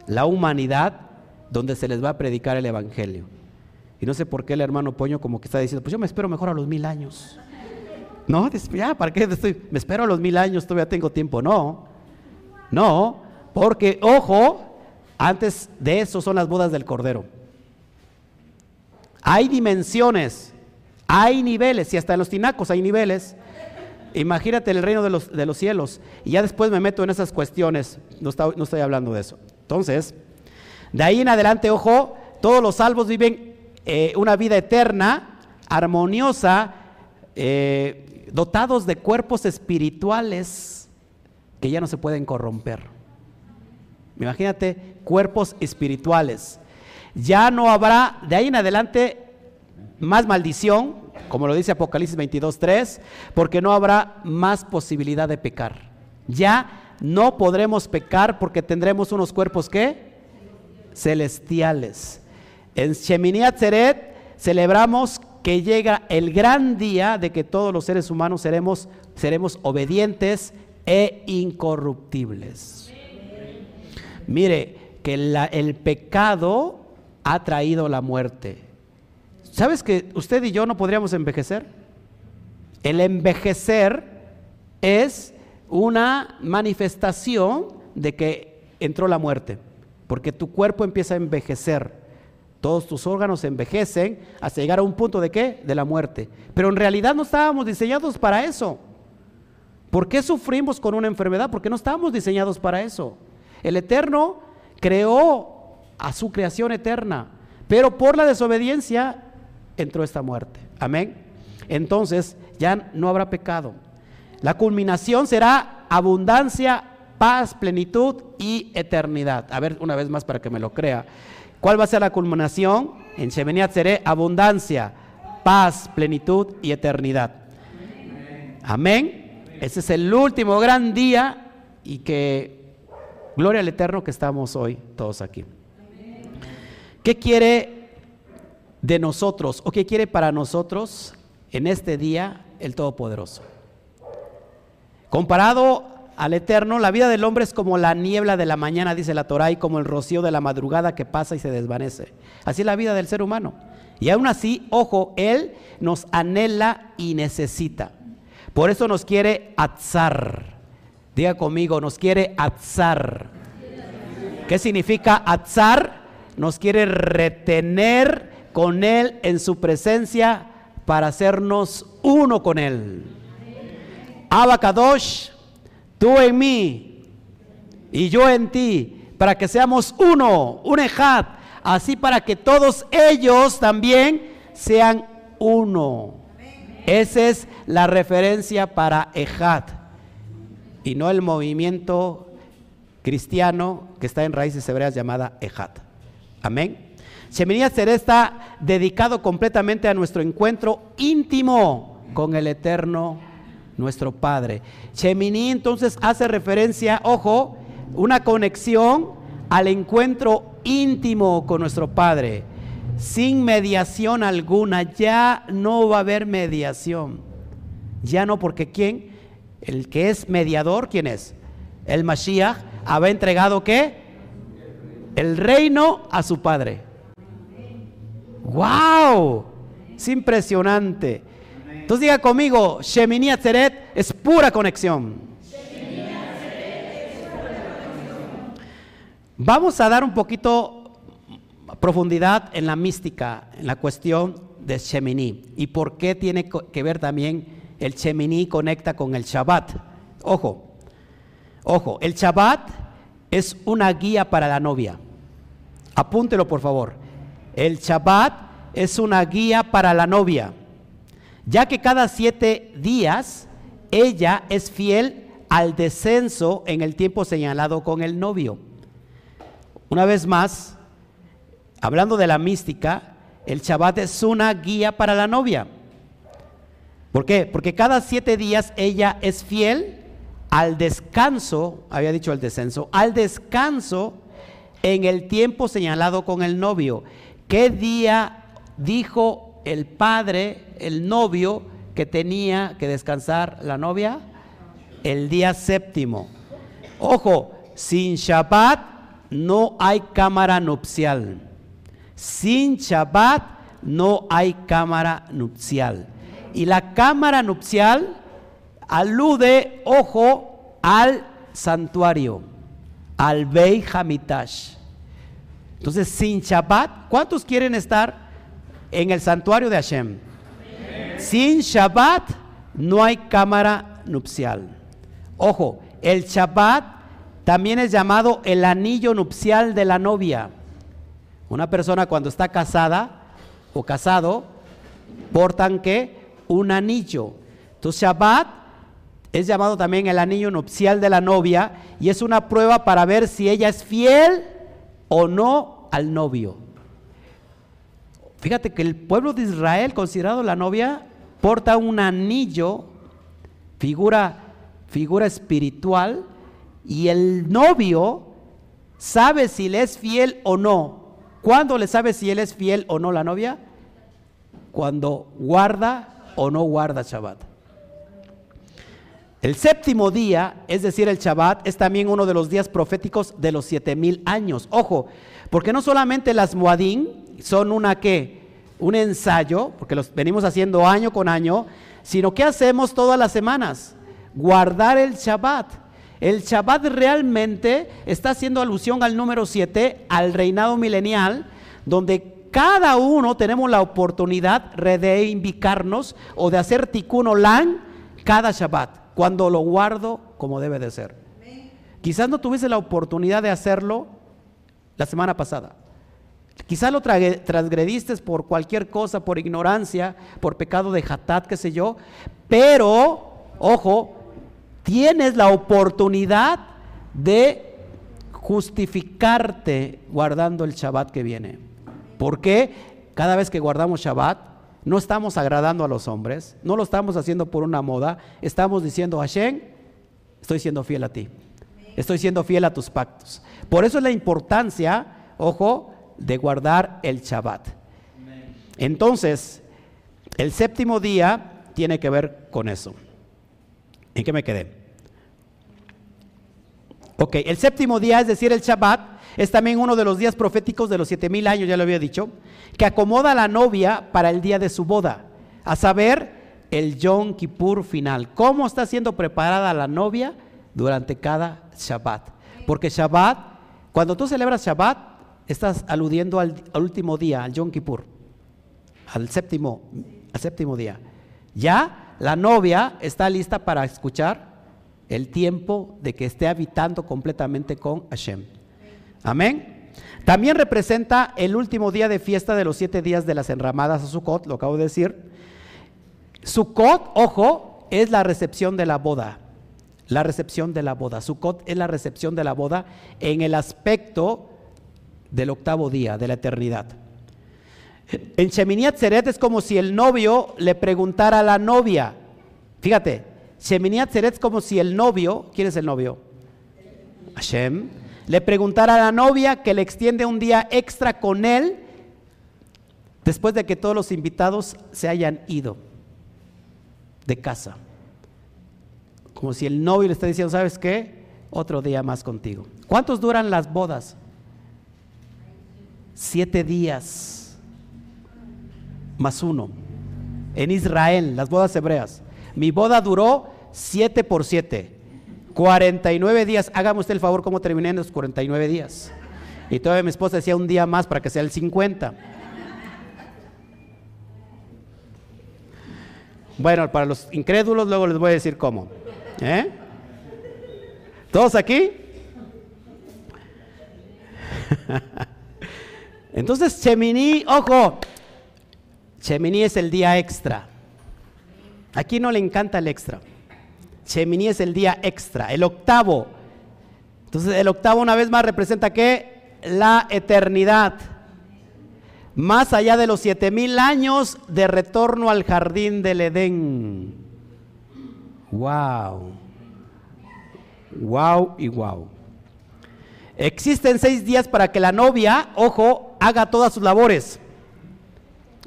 la humanidad donde se les va a predicar el Evangelio. Y no sé por qué el hermano Poño como que está diciendo, pues yo me espero mejor a los mil años. No, ya, ¿para qué estoy? Me espero a los mil años, todavía tengo tiempo. No, no, porque, ojo, antes de eso son las bodas del Cordero. Hay dimensiones, hay niveles, y hasta en los tinacos hay niveles. Imagínate el reino de los, de los cielos. Y ya después me meto en esas cuestiones. No, no estoy hablando de eso. Entonces, de ahí en adelante, ojo, todos los salvos viven eh, una vida eterna, armoniosa, eh, dotados de cuerpos espirituales que ya no se pueden corromper. Imagínate, cuerpos espirituales. Ya no habrá de ahí en adelante más maldición, como lo dice Apocalipsis 22.3, porque no habrá más posibilidad de pecar. Ya no podremos pecar porque tendremos unos cuerpos que celestiales. En Shemini Atzeret celebramos que llega el gran día de que todos los seres humanos seremos, seremos obedientes e incorruptibles. Mire, que el pecado ha traído la muerte ¿Sabes que usted y yo no podríamos envejecer? El envejecer es una manifestación de que entró la muerte. porque tu cuerpo empieza a envejecer. Todos tus órganos envejecen hasta llegar a un punto de qué? De la muerte. Pero en realidad no estábamos diseñados para eso. ¿Por qué sufrimos con una enfermedad? Porque no estábamos diseñados para eso. El Eterno creó a su creación eterna, pero por la desobediencia entró esta muerte. Amén. Entonces ya no habrá pecado. La culminación será abundancia, paz, plenitud y eternidad. A ver, una vez más para que me lo crea. ¿Cuál va a ser la culminación? En Sheminiat seré abundancia, paz, plenitud y eternidad. Amén. Ese es el último gran día y que gloria al Eterno que estamos hoy todos aquí. ¿Qué quiere de nosotros o qué quiere para nosotros en este día el Todopoderoso? Comparado al Eterno, la vida del hombre es como la niebla de la mañana, dice la Torah, y como el rocío de la madrugada que pasa y se desvanece. Así es la vida del ser humano. Y aún así, ojo, Él nos anhela y necesita. Por eso nos quiere atzar. Diga conmigo, nos quiere atzar. ¿Qué significa atzar? Nos quiere retener con Él en su presencia para hacernos uno con Él. Abacadosh tú en mí y yo en ti, para que seamos uno, un ejad, así para que todos ellos también sean uno. Esa es la referencia para ejad y no el movimiento cristiano que está en raíces hebreas llamada ejad. Amén. Shemini Seré está dedicado completamente a nuestro encuentro íntimo con el Eterno nuestro Padre. Chemini entonces hace referencia, ojo, una conexión al encuentro íntimo con nuestro Padre, sin mediación alguna, ya no va a haber mediación. Ya no, porque ¿quién? El que es mediador, ¿quién es? El Mashiach había entregado qué? El reino a su Padre. ¡Wow! Es impresionante. Entonces diga conmigo, Shemini Atzeret es pura conexión. Vamos a dar un poquito profundidad en la mística, en la cuestión de Shemini y por qué tiene que ver también el Shemini conecta con el Shabbat. Ojo, ojo, el Shabbat es una guía para la novia. Apúntelo por favor. El Shabbat es una guía para la novia ya que cada siete días ella es fiel al descenso en el tiempo señalado con el novio. Una vez más, hablando de la mística, el Shabbat es una guía para la novia. ¿Por qué? Porque cada siete días ella es fiel al descanso, había dicho el descenso, al descanso en el tiempo señalado con el novio. ¿Qué día dijo el padre, el novio, que tenía que descansar la novia el día séptimo. Ojo, sin Shabbat no hay cámara nupcial. Sin Shabbat no hay cámara nupcial. Y la cámara nupcial alude, ojo, al santuario, al Bey Hamitash. Entonces, sin Shabbat, ¿cuántos quieren estar en el santuario de Hashem. Sin Shabbat no hay cámara nupcial. Ojo, el Shabbat también es llamado el anillo nupcial de la novia. Una persona cuando está casada o casado, portan que un anillo. Entonces Shabbat es llamado también el anillo nupcial de la novia y es una prueba para ver si ella es fiel o no al novio. Fíjate que el pueblo de Israel, considerado la novia, porta un anillo, figura, figura espiritual, y el novio sabe si le es fiel o no. ¿Cuándo le sabe si él es fiel o no la novia? Cuando guarda o no guarda Shabbat. El séptimo día, es decir, el Shabbat, es también uno de los días proféticos de los siete mil años. Ojo, porque no solamente las Muadín son una que, un ensayo, porque los venimos haciendo año con año, sino que hacemos todas las semanas, guardar el Shabbat. El Shabbat realmente está haciendo alusión al número 7, al reinado milenial, donde cada uno tenemos la oportunidad de reivindicarnos o de hacer tikkun olam cada Shabbat, cuando lo guardo como debe de ser. Quizás no tuviese la oportunidad de hacerlo la semana pasada. Quizás lo transgrediste por cualquier cosa, por ignorancia, por pecado de hatat, qué sé yo, pero, ojo, tienes la oportunidad de justificarte guardando el Shabbat que viene. Porque cada vez que guardamos Shabbat, no estamos agradando a los hombres, no lo estamos haciendo por una moda, estamos diciendo, Hashem, estoy siendo fiel a ti, estoy siendo fiel a tus pactos. Por eso es la importancia, ojo, de guardar el Shabbat. Entonces, el séptimo día tiene que ver con eso. ¿En qué me quedé? Ok, el séptimo día, es decir, el Shabbat, es también uno de los días proféticos de los siete mil años, ya lo había dicho, que acomoda a la novia para el día de su boda, a saber, el Yom Kippur final. ¿Cómo está siendo preparada la novia durante cada Shabbat? Porque Shabbat, cuando tú celebras Shabbat, estás aludiendo al, último día, al Yom Kippur, al séptimo, al séptimo día. Ya la novia está lista para escuchar el tiempo de que esté habitando completamente con Hashem. Amén. También representa el último día de fiesta de los siete días de las enramadas a Sukkot, lo acabo de decir. Sukkot, ojo, es la recepción de la boda. La recepción de la boda. Sukkot es la recepción de la boda en el aspecto del octavo día, de la eternidad. En Sheminiat Seret es como si el novio le preguntara a la novia. Fíjate, Sheminiat Seret es como si el novio, ¿quién es el novio? Hashem, le preguntara a la novia que le extiende un día extra con él después de que todos los invitados se hayan ido de casa. Como si el novio le está diciendo, ¿sabes qué? Otro día más contigo. ¿Cuántos duran las bodas? Siete días más uno. En Israel, las bodas hebreas. Mi boda duró 7 por 7. 49 días. Hágame usted el favor cómo terminé en los 49 días. Y todavía mi esposa decía un día más para que sea el 50. Bueno, para los incrédulos luego les voy a decir cómo. ¿Eh? ¿Todos aquí? Entonces, Chemini, ojo, Chemini es el día extra. Aquí no le encanta el extra. Chemini es el día extra, el octavo. Entonces el octavo una vez más representa que la eternidad. Más allá de los siete mil años de retorno al jardín del Edén. Wow. Wow y wow. Existen seis días para que la novia, ojo, haga todas sus labores.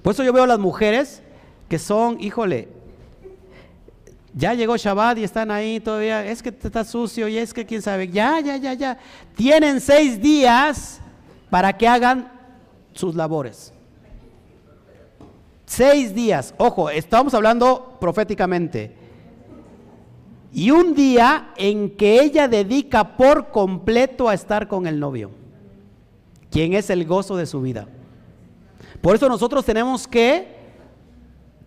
Por eso yo veo a las mujeres que son, híjole, ya llegó Shabbat y están ahí todavía. Es que está sucio y es que quién sabe. Ya, ya, ya, ya. Tienen seis días para que hagan sus labores. Seis días. Ojo, estamos hablando proféticamente. Y un día en que ella dedica por completo a estar con el novio, quien es el gozo de su vida. Por eso nosotros tenemos que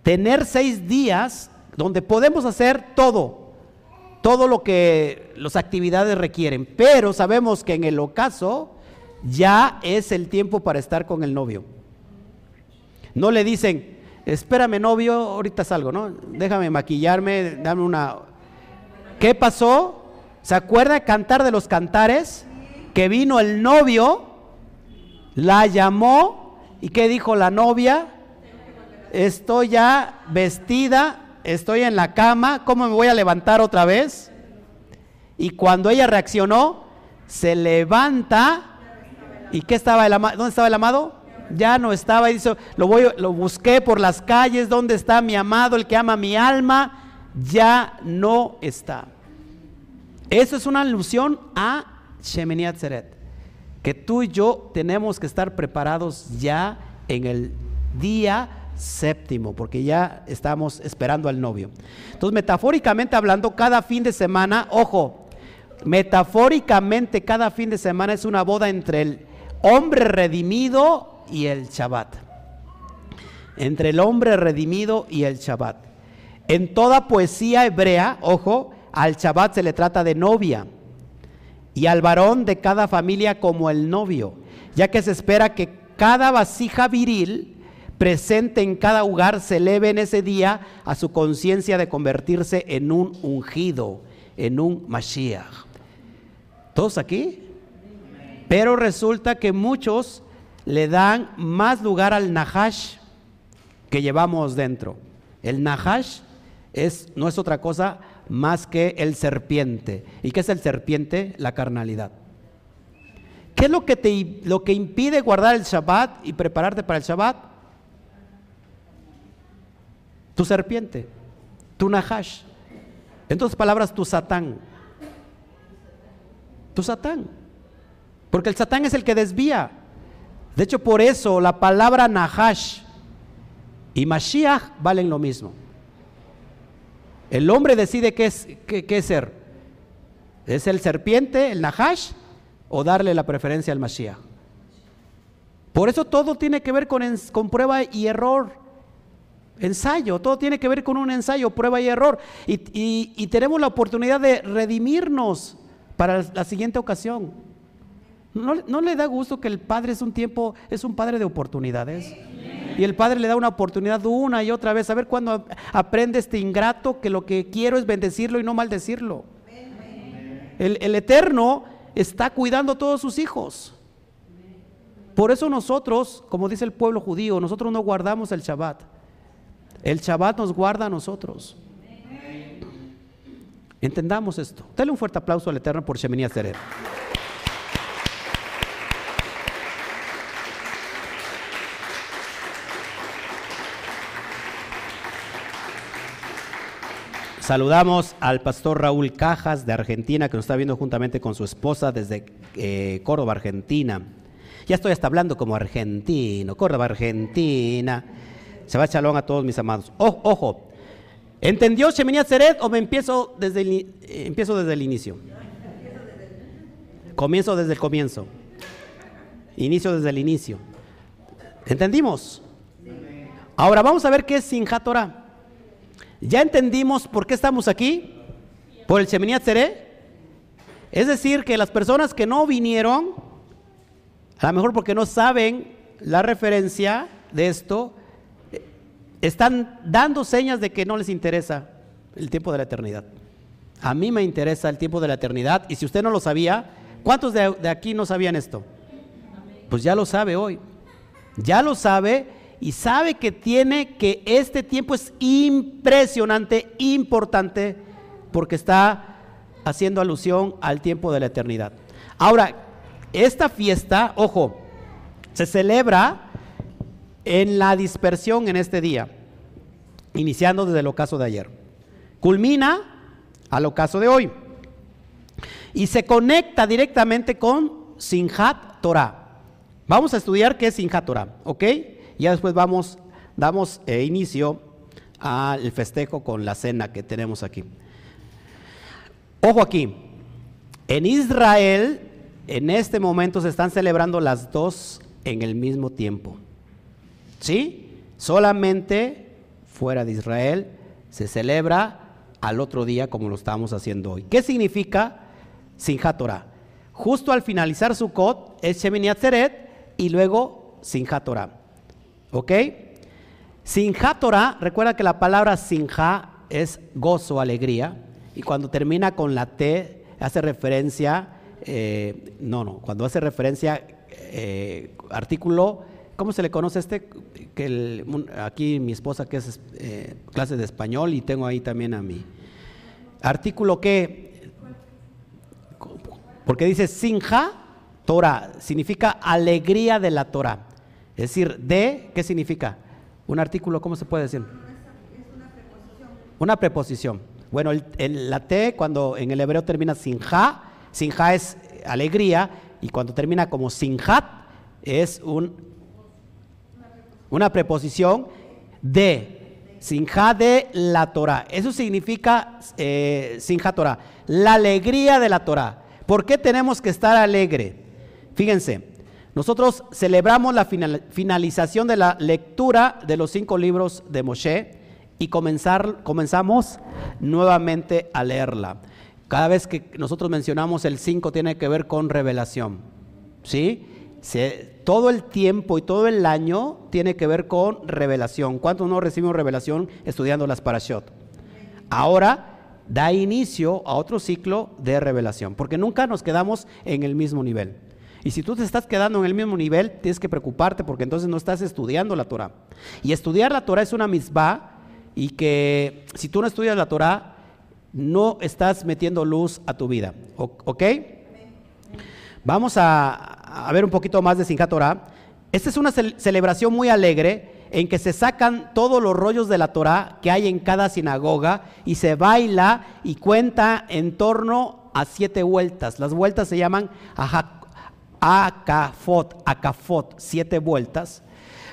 tener seis días donde podemos hacer todo, todo lo que las actividades requieren, pero sabemos que en el ocaso ya es el tiempo para estar con el novio. No le dicen, espérame novio, ahorita salgo, ¿no? Déjame maquillarme, dame una... ¿Qué pasó? ¿Se acuerda cantar de los cantares? Que vino el novio, la llamó y ¿qué dijo la novia? Estoy ya vestida estoy en la cama, ¿cómo me voy a levantar otra vez? Y cuando ella reaccionó, se levanta. ¿Y qué estaba el amado? ¿Dónde estaba el amado? Ya no estaba. Y dice, lo, voy, lo busqué por las calles. ¿Dónde está mi amado, el que ama mi alma? Ya no está. Eso es una alusión a Shemini Atzeret. Que tú y yo tenemos que estar preparados ya en el día séptimo, porque ya estamos esperando al novio. Entonces, metafóricamente hablando, cada fin de semana, ojo, metafóricamente cada fin de semana es una boda entre el hombre redimido y el Shabbat. Entre el hombre redimido y el Shabbat. En toda poesía hebrea, ojo, al Shabbat se le trata de novia y al varón de cada familia como el novio, ya que se espera que cada vasija viril presente en cada hogar se eleve en ese día a su conciencia de convertirse en un ungido, en un Mashiach. ¿Todos aquí? Pero resulta que muchos le dan más lugar al Nahash que llevamos dentro. El Nahash es, no es otra cosa más que el serpiente. ¿Y qué es el serpiente? La carnalidad. ¿Qué es lo que, te, lo que impide guardar el Shabbat y prepararte para el Shabbat? Tu serpiente, tu Nahash. En otras palabras, tu Satán. Tu Satán. Porque el Satán es el que desvía. De hecho, por eso la palabra Nahash y Mashiach valen lo mismo. El hombre decide qué es, qué, ser. ¿Es el serpiente, el Nahash, o darle la preferencia al Mashiach? Por eso todo tiene que ver con, con prueba y error. Ensayo, todo tiene que ver con un ensayo, prueba y error. y tenemos la oportunidad de redimirnos para la siguiente ocasión. ¿No, le da gusto que el Padre es un tiempo, es un Padre de oportunidades? Y el Padre le da una oportunidad una y otra vez. A ver cuando aprende este ingrato que lo que quiero es bendecirlo y no maldecirlo. El, el Eterno está cuidando a todos sus hijos. Por eso nosotros, como dice el pueblo judío, nosotros no guardamos el Shabbat. El Shabbat nos guarda a nosotros. Entendamos esto. Dale un fuerte aplauso al Eterno por Shemini Seret. Saludamos al pastor Raúl Cajas de Argentina, que nos está viendo juntamente con su esposa desde eh, Córdoba, Argentina. Ya estoy hasta hablando como argentino, Córdoba, Argentina. Se va chalón a todos mis amados. ojo, ¿Entendió Shemini Seret o me empiezo desde el, eh, empiezo desde el inicio? Comienzo desde el comienzo. Inicio desde el inicio. ¿Entendimos? Ahora vamos a ver qué es Sinjat Torah. ¿Ya entendimos por qué estamos aquí? ¿Por el Shemini Seret? Es decir, que las personas que no vinieron, a lo mejor porque no saben la referencia de esto, están dando señas de que no les interesa el tiempo de la eternidad. A mí me interesa el tiempo de la eternidad y si usted no lo sabía, ¿cuántos de, aquí no sabían esto? Pues ya lo sabe hoy. Ya lo sabe y sabe que tiene que este tiempo es impresionante, importante, porque está haciendo alusión al tiempo de la eternidad. Ahora, esta fiesta, ojo, se celebra en la dispersión en este día, iniciando desde el ocaso de ayer. Culmina al ocaso de hoy y se conecta directamente con Sinjat Torah. Vamos a estudiar qué es Sinjat Torah, ¿ok? Ya después vamos, damos eh, inicio al festejo con la cena que tenemos aquí. Ojo aquí, en Israel en este momento se están celebrando las dos en el mismo tiempo. ¿Sí? Solamente fuera de Israel se celebra al otro día como lo estamos haciendo hoy. ¿Qué significa Sinjat Torah? Justo al finalizar Sukkot es Shemini Atzeret y luego Sinjat Torah. ¿Ok? Sinjat Torah, recuerda que la palabra Sinja es gozo, alegría, y cuando termina con la T hace referencia, eh, no, no, cuando hace referencia eh, artículo ¿Cómo se le conoce este? Que aquí mi esposa que es eh, clase de español y tengo ahí también a mi artículo que, porque dice Sinja Torah, significa alegría de la Torah. Es decir, de, ¿qué significa? Un artículo, ¿cómo se puede decir? Una preposición. Bueno, el, la T cuando en el hebreo termina Sinja, Sinja es alegría y cuando termina como Sinjat es un una preposición de Sinja de la Torah. Eso significa eh, Sinja Torah, la alegría de la Torah. ¿Por qué tenemos que estar alegre? Fíjense, nosotros celebramos la finalización de la lectura de los cinco libros de Moshe y comenzar, comenzamos nuevamente a leerla. Cada vez que nosotros mencionamos el 5 tiene que ver con revelación. ¿Sí? Todo el tiempo y todo el año tiene que ver con revelación. ¿Cuántos no recibimos revelación estudiando las parashot? Ahora da inicio a otro ciclo de revelación, porque nunca nos quedamos en el mismo nivel. Y si tú te estás quedando en el mismo nivel, tienes que preocuparte porque entonces no estás estudiando la Torah. Y estudiar la Torah es una misbah y que si tú no estudias la Torah, no estás metiendo luz a tu vida. ¿Ok? Vamos a, ver un poquito más de Sinjat Torah. Esta es una celebración muy alegre en que se sacan todos los rollos de la Torah que hay en cada sinagoga y se baila y cuenta en torno a siete vueltas. Las vueltas se llaman akafot, akafot, siete vueltas.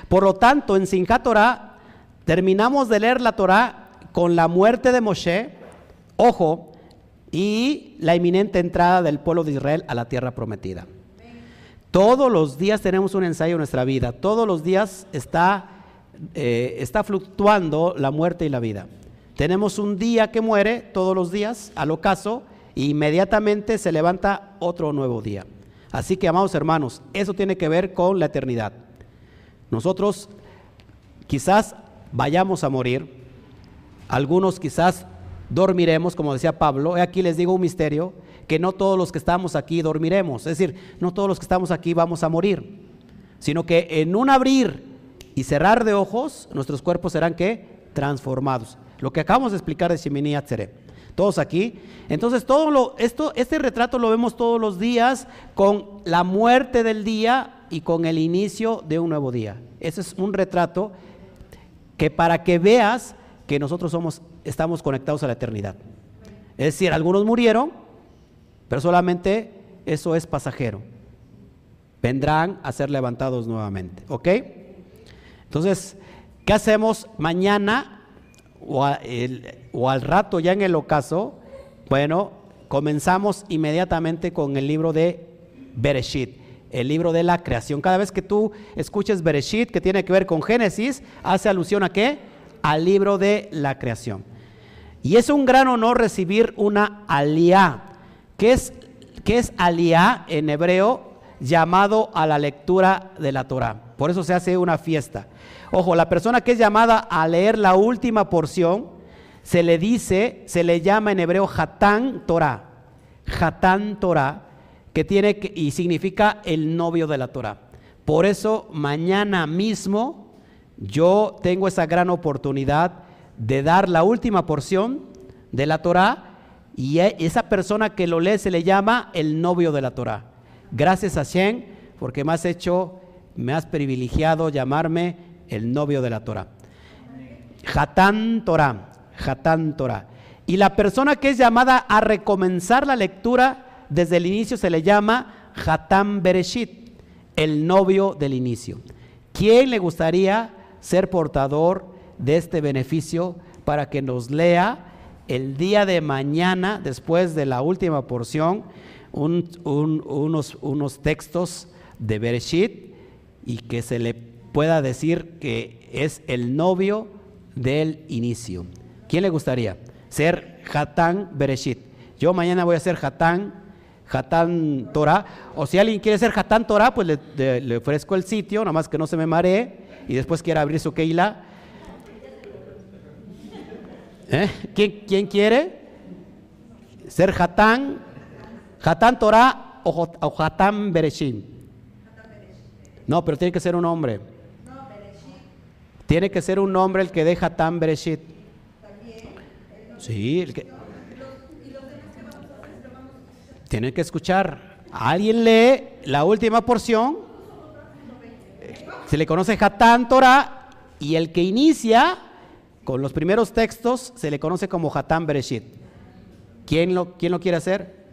Por lo tanto, en Torah Terminamos de leer la Torah con la muerte de Moshe, ojo, y la inminente entrada del pueblo de Israel a la tierra prometida. Todos los días tenemos un ensayo en nuestra vida, todos los días está, eh, está fluctuando la muerte y la vida. Tenemos un día que muere todos los días, al ocaso, e inmediatamente se levanta otro nuevo día. Así que, amados hermanos, eso tiene que ver con la eternidad. Nosotros quizás vayamos a morir. Algunos quizás dormiremos, como decía Pablo. Aquí les digo un misterio, que no todos los que estamos aquí dormiremos. Es decir, no todos los que estamos aquí vamos a morir, sino que en un abrir y cerrar de ojos, nuestros cuerpos serán que transformados. Lo que acabamos de explicar de Shemini Atzeret. Todos aquí. Entonces, todo lo, esto, este retrato lo vemos todos los días con la muerte del día y con el inicio de un nuevo día. Ese es un retrato que para que veas que nosotros somos, estamos conectados a la eternidad. Es decir, algunos murieron, pero solamente eso es pasajero. Vendrán a ser levantados nuevamente. ¿Ok? Entonces, ¿qué hacemos mañana o, al rato ya en el ocaso? Bueno, comenzamos inmediatamente con el libro de Bereshit el libro de la creación. Cada vez que tú escuches Bereshit, que tiene que ver con Génesis, hace alusión a qué? Al libro de la creación. Y es un gran honor recibir una aliá. ¿Qué es, qué es aliá en hebreo? Llamado a la lectura de la Torah. Por eso se hace una fiesta. Ojo, la persona que es llamada a leer la última porción, se le dice, se le llama en hebreo Hatán Torah. Hatán Torah que tiene y significa el novio de la Torah. Por eso mañana mismo yo tengo esa gran oportunidad de dar la última porción de la Torah y e, esa persona que lo lee se le llama el novio de la Torah. Gracias a Shen porque me has hecho, me has privilegiado llamarme el novio de la Torah. Hatán Torah, Hatán Torah. Y la persona que es llamada a recomenzar la lectura desde el inicio se le llama Hatam Bereshit, el novio del inicio. ¿Quién le gustaría ser portador de este beneficio para que nos lea el día de mañana, después de la última porción, unos, unos textos de Bereshit y que se le pueda decir que es el novio del inicio? ¿Quién le gustaría ser Hatán Bereshit? Yo mañana voy a ser Hatán Hatán Torah. O si alguien quiere ser Hatán Torah, pues le, ofrezco el sitio, nada más que no se me maree y después quiera abrir su Keila. ¿Eh? ¿Quién, quiere ser Hatán? Hatán Torah o, Hatán Bereshit. No, pero tiene que ser un hombre. Tiene que ser un hombre el que deja Hatán Bereshit. Sí, el que, tienen que escuchar. Alguien lee la última porción, se le conoce Hatán Torah, y el que inicia con los primeros textos se le conoce como Hatán Bereshit. ¿Quién lo, ¿Quién lo quiere hacer?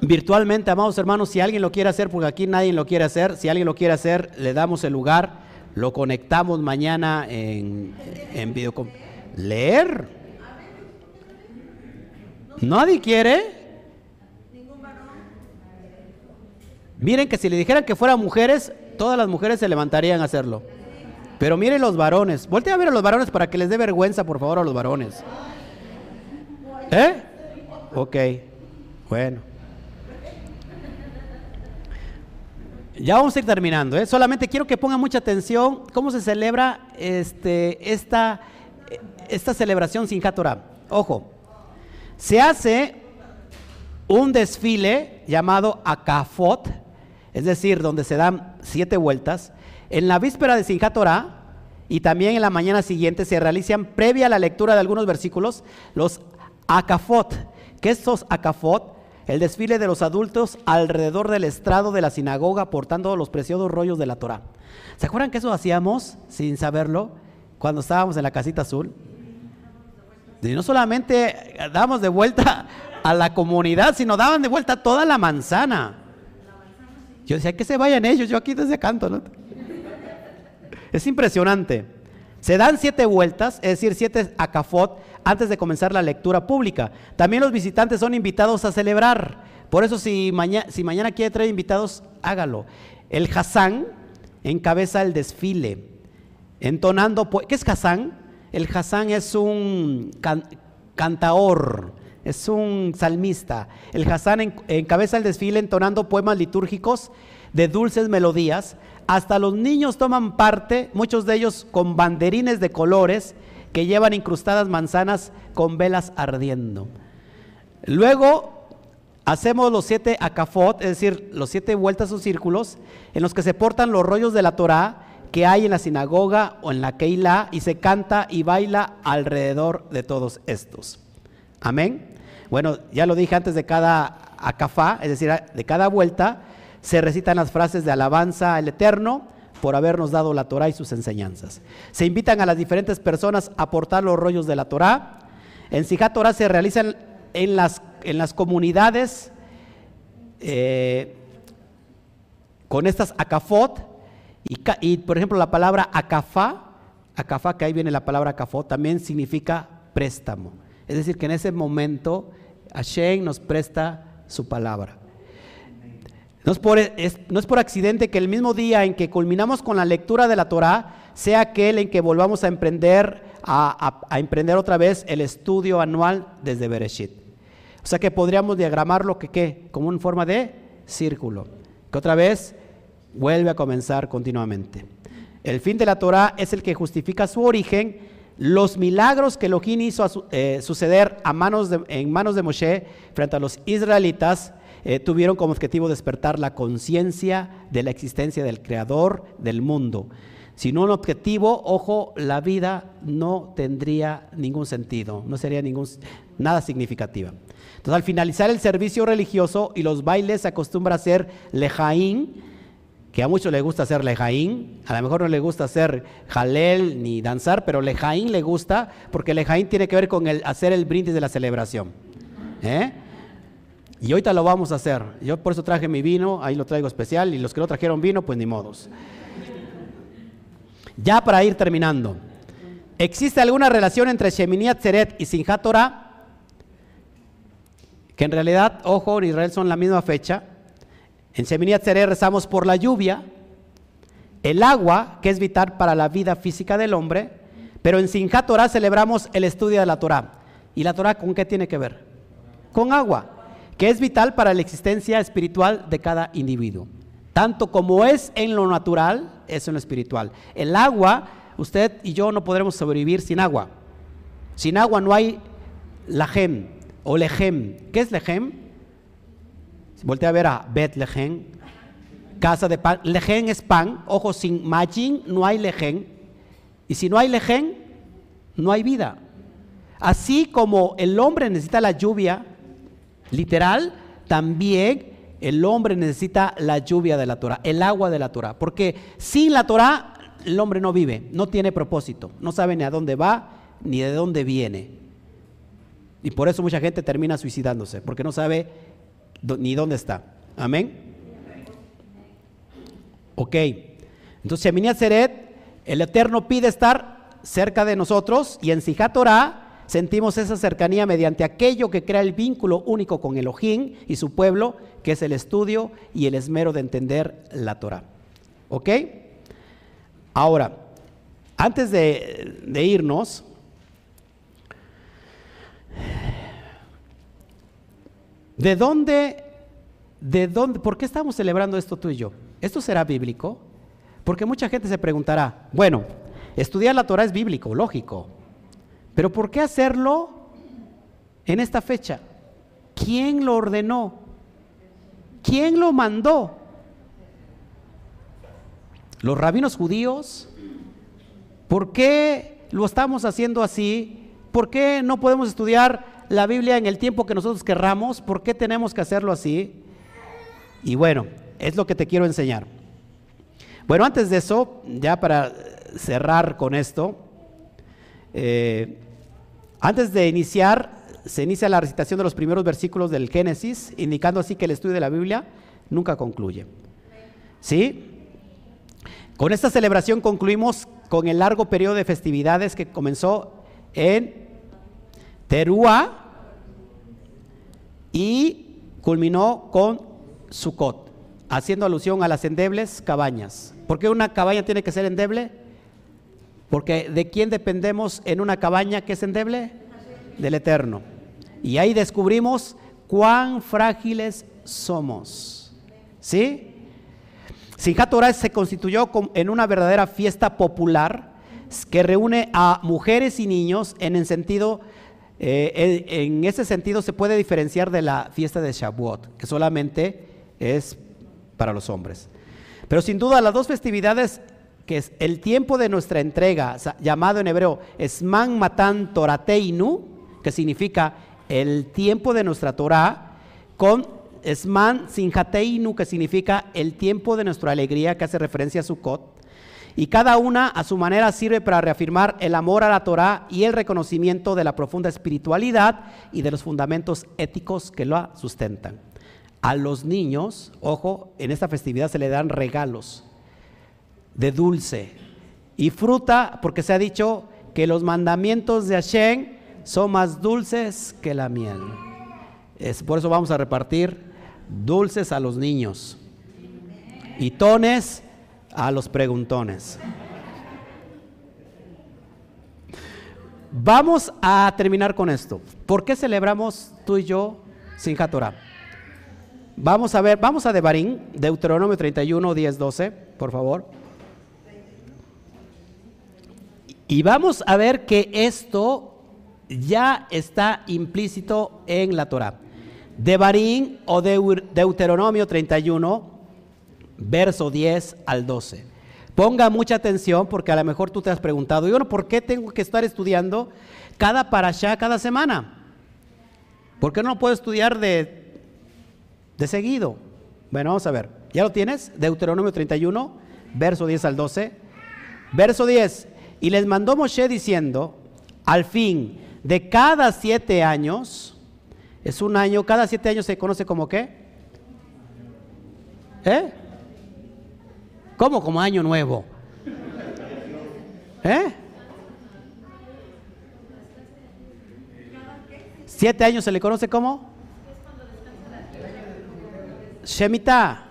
Virtualmente, amados hermanos, si alguien lo quiere hacer, porque aquí nadie lo quiere hacer, si alguien lo quiere hacer, le damos el lugar lo conectamos mañana en, en ¿Leer? ¿Nadie quiere? Miren que si le dijeran que fueran mujeres, todas las mujeres se levantarían a hacerlo. Pero miren los varones. Voltea a ver a los varones para que les dé vergüenza, por favor, a los varones. ¿Eh? Ok. Bueno. Ya vamos a ir terminando. ¿eh? Solamente quiero que pongan mucha atención cómo se celebra este, esta, esta celebración sin Torah. Ojo, se hace un desfile llamado Akafot, es decir, donde se dan siete vueltas. En la víspera de Sinjá Torah y también en la mañana siguiente se realizan, previa a la lectura de algunos versículos, los Akafot. ¿Qué es estos Akafot? El desfile de los adultos alrededor del estrado de la sinagoga portando los preciosos rollos de la Torah. ¿Se acuerdan que eso hacíamos sin saberlo cuando estábamos en la casita azul? Y no solamente dábamos de vuelta a la comunidad, sino daban de vuelta toda la manzana. Yo decía, que se vayan ellos, yo aquí desde canto. ¿no? Es impresionante. Se dan siete vueltas, es decir, siete acafot, antes de comenzar la lectura pública. También los visitantes son invitados a celebrar. Por eso si, mañana, quiere traer invitados, hágalo. El Hassan encabeza el desfile, entonando... ¿Qué es Hassan? El Hassan es un cantaor, es un salmista. El Hassan encabeza el desfile entonando poemas litúrgicos de dulces melodías. Hasta los niños toman parte, muchos de ellos con banderines de colores que llevan incrustadas manzanas con velas ardiendo. Luego hacemos los siete acafot, es decir, los siete vueltas o círculos, en los que se portan los rollos de la Torah que hay en la sinagoga o en la Keilah y se canta y baila alrededor de todos estos. Amén. Bueno, ya lo dije antes de cada acafá, es decir, de cada vuelta, se recitan las frases de alabanza al Eterno por habernos dado la Torah y sus enseñanzas. Se invitan a las diferentes personas a aportar los rollos de la Torah. En Sijá Torah se realizan en las, en las comunidades eh, con estas acafot y, y, por ejemplo la palabra acafá, acafá que ahí viene la palabra acafot, también significa préstamo. Es decir, que en ese momento Hashem nos presta su palabra. No es, por, no es, por, accidente que el mismo día en que culminamos con la lectura de la Torah sea aquel en que volvamos a emprender, a, emprender otra vez el estudio anual desde Bereshit. O sea que podríamos diagramarlo que, ¿qué? como en forma de círculo, que otra vez vuelve a comenzar continuamente. El fin de la Torah es el que justifica su origen los milagros que Elohim hizo eh, suceder a manos en manos de Moshe frente a los israelitas eh, tuvieron como objetivo despertar la conciencia de la existencia del Creador del mundo. Sin un objetivo, ojo, la vida no tendría ningún sentido, no sería ningún, nada significativa. Entonces, al finalizar el servicio religioso y los bailes se acostumbra a hacer lejaín, que a muchos les gusta hacer lejaín, a lo mejor no le gusta hacer jalel ni danzar, pero lejaín le gusta porque lejaín tiene que ver con el hacer el brindis de la celebración. ¿eh? Y ahorita lo vamos a hacer. Yo por eso traje mi vino, ahí lo traigo especial, y los que no trajeron vino, pues ni modos. Ya para ir terminando, ¿existe alguna relación entre Shemini Atzeret y Sinjat Torah? Que en realidad, ojo, en Israel son la misma fecha, en Shemini Atzeret rezamos por la lluvia, el agua, que es vital para la vida física del hombre, pero en Sinjat Torah celebramos el estudio de la Torah. ¿Y la Torah con qué tiene que ver? Con agua, que es vital para la existencia espiritual de cada individuo. Tanto como es en lo natural, es en lo espiritual. El agua, usted y yo no podremos sobrevivir sin agua. Sin agua no hay lajem o lejem. ¿Qué es lejem? Voltea a ver a Bethlehem, casa de pan. Lejen es pan, ojo, sin majin no hay lejen. Y si no hay lejen, no hay vida. Así como el hombre necesita la lluvia, literal, también el hombre necesita la lluvia de la Torah, el agua de la Torah. Porque sin la Torah el hombre no vive, no tiene propósito, no sabe ni a dónde va ni de dónde viene. Y por eso mucha gente termina suicidándose, porque no sabe ni dónde está. Amén. Ok. Entonces, Shemini Seret El Eterno pide estar cerca de nosotros y en Sijatorá sentimos esa cercanía mediante aquello que crea el vínculo único con Elohim y su pueblo, que es el estudio y el esmero de entender la Torah. ¿Ok? Ahora, antes de, irnos, ¿de dónde, de dónde, por qué estamos celebrando esto tú y yo? ¿Esto será bíblico? Porque mucha gente se preguntará, bueno, estudiar la Torah es bíblico, lógico, pero ¿por qué hacerlo en esta fecha? ¿Quién lo ordenó? ¿Quién lo mandó? ¿Los rabinos judíos? ¿Por qué lo estamos haciendo así? ¿Por qué no podemos estudiar la Biblia en el tiempo que nosotros querramos? ¿Por qué tenemos que hacerlo así? Y bueno, es lo que te quiero enseñar. Bueno, antes de eso, ya para cerrar con esto, eh, antes de iniciar, se inicia la recitación de los primeros versículos del Génesis, indicando así que el estudio de la Biblia nunca concluye. ¿Sí? Con esta celebración concluimos con el largo periodo de festividades que comenzó en Teruá y culminó con Sukkot, haciendo alusión a las endebles cabañas. ¿Por qué una cabaña tiene que ser endeble? Porque ¿de quién dependemos en una cabaña que es endeble? Del Eterno. Y ahí descubrimos cuán frágiles somos. ¿Sí? Sinjat Torah se constituyó en una verdadera fiesta popular que reúne a mujeres y niños en el sentido, eh, en ese sentido se puede diferenciar de la fiesta de Shavuot, que solamente es para los hombres. Pero sin duda las dos festividades, que es el tiempo de nuestra entrega, llamado en hebreo Esman Matan Torateinu, que significa el tiempo de nuestra Torah, con Esman Sinjateinu, que significa el tiempo de nuestra alegría, que hace referencia a Sukkot. Y cada una a su manera sirve para reafirmar el amor a la Torah y el reconocimiento de la profunda espiritualidad y de los fundamentos éticos que la sustentan. A los niños, ojo, en esta festividad se le dan regalos de dulce y fruta, porque se ha dicho que los mandamientos de Hashem son más dulces que la miel. Es, por eso vamos a repartir dulces a los niños y tones a los preguntones. Vamos a terminar con esto. ¿Por qué celebramos tú y yo sin Torah? Vamos a ver, vamos a Devarim, Deuteronomio 31, 10, 12, por favor. Y vamos a ver que esto ya está implícito en la Torah. Devarim o Deuteronomio 31, verso 10 al 12. Ponga mucha atención porque a lo mejor tú te has preguntado, ¿y bueno, por qué tengo que estar estudiando cada parashá cada semana? ¿Por qué no puedo estudiar de de seguido. Bueno, vamos a ver. ¿Ya lo tienes? Deuteronomio 31, verso 10 al 12. Verso 10. Y les mandó Moshe diciendo, al fin de cada siete años, es un año, cada siete años se conoce como qué? ¿Eh? ¿Cómo como año nuevo? ¿Eh? ¿Siete años se le conoce como? Shemitah.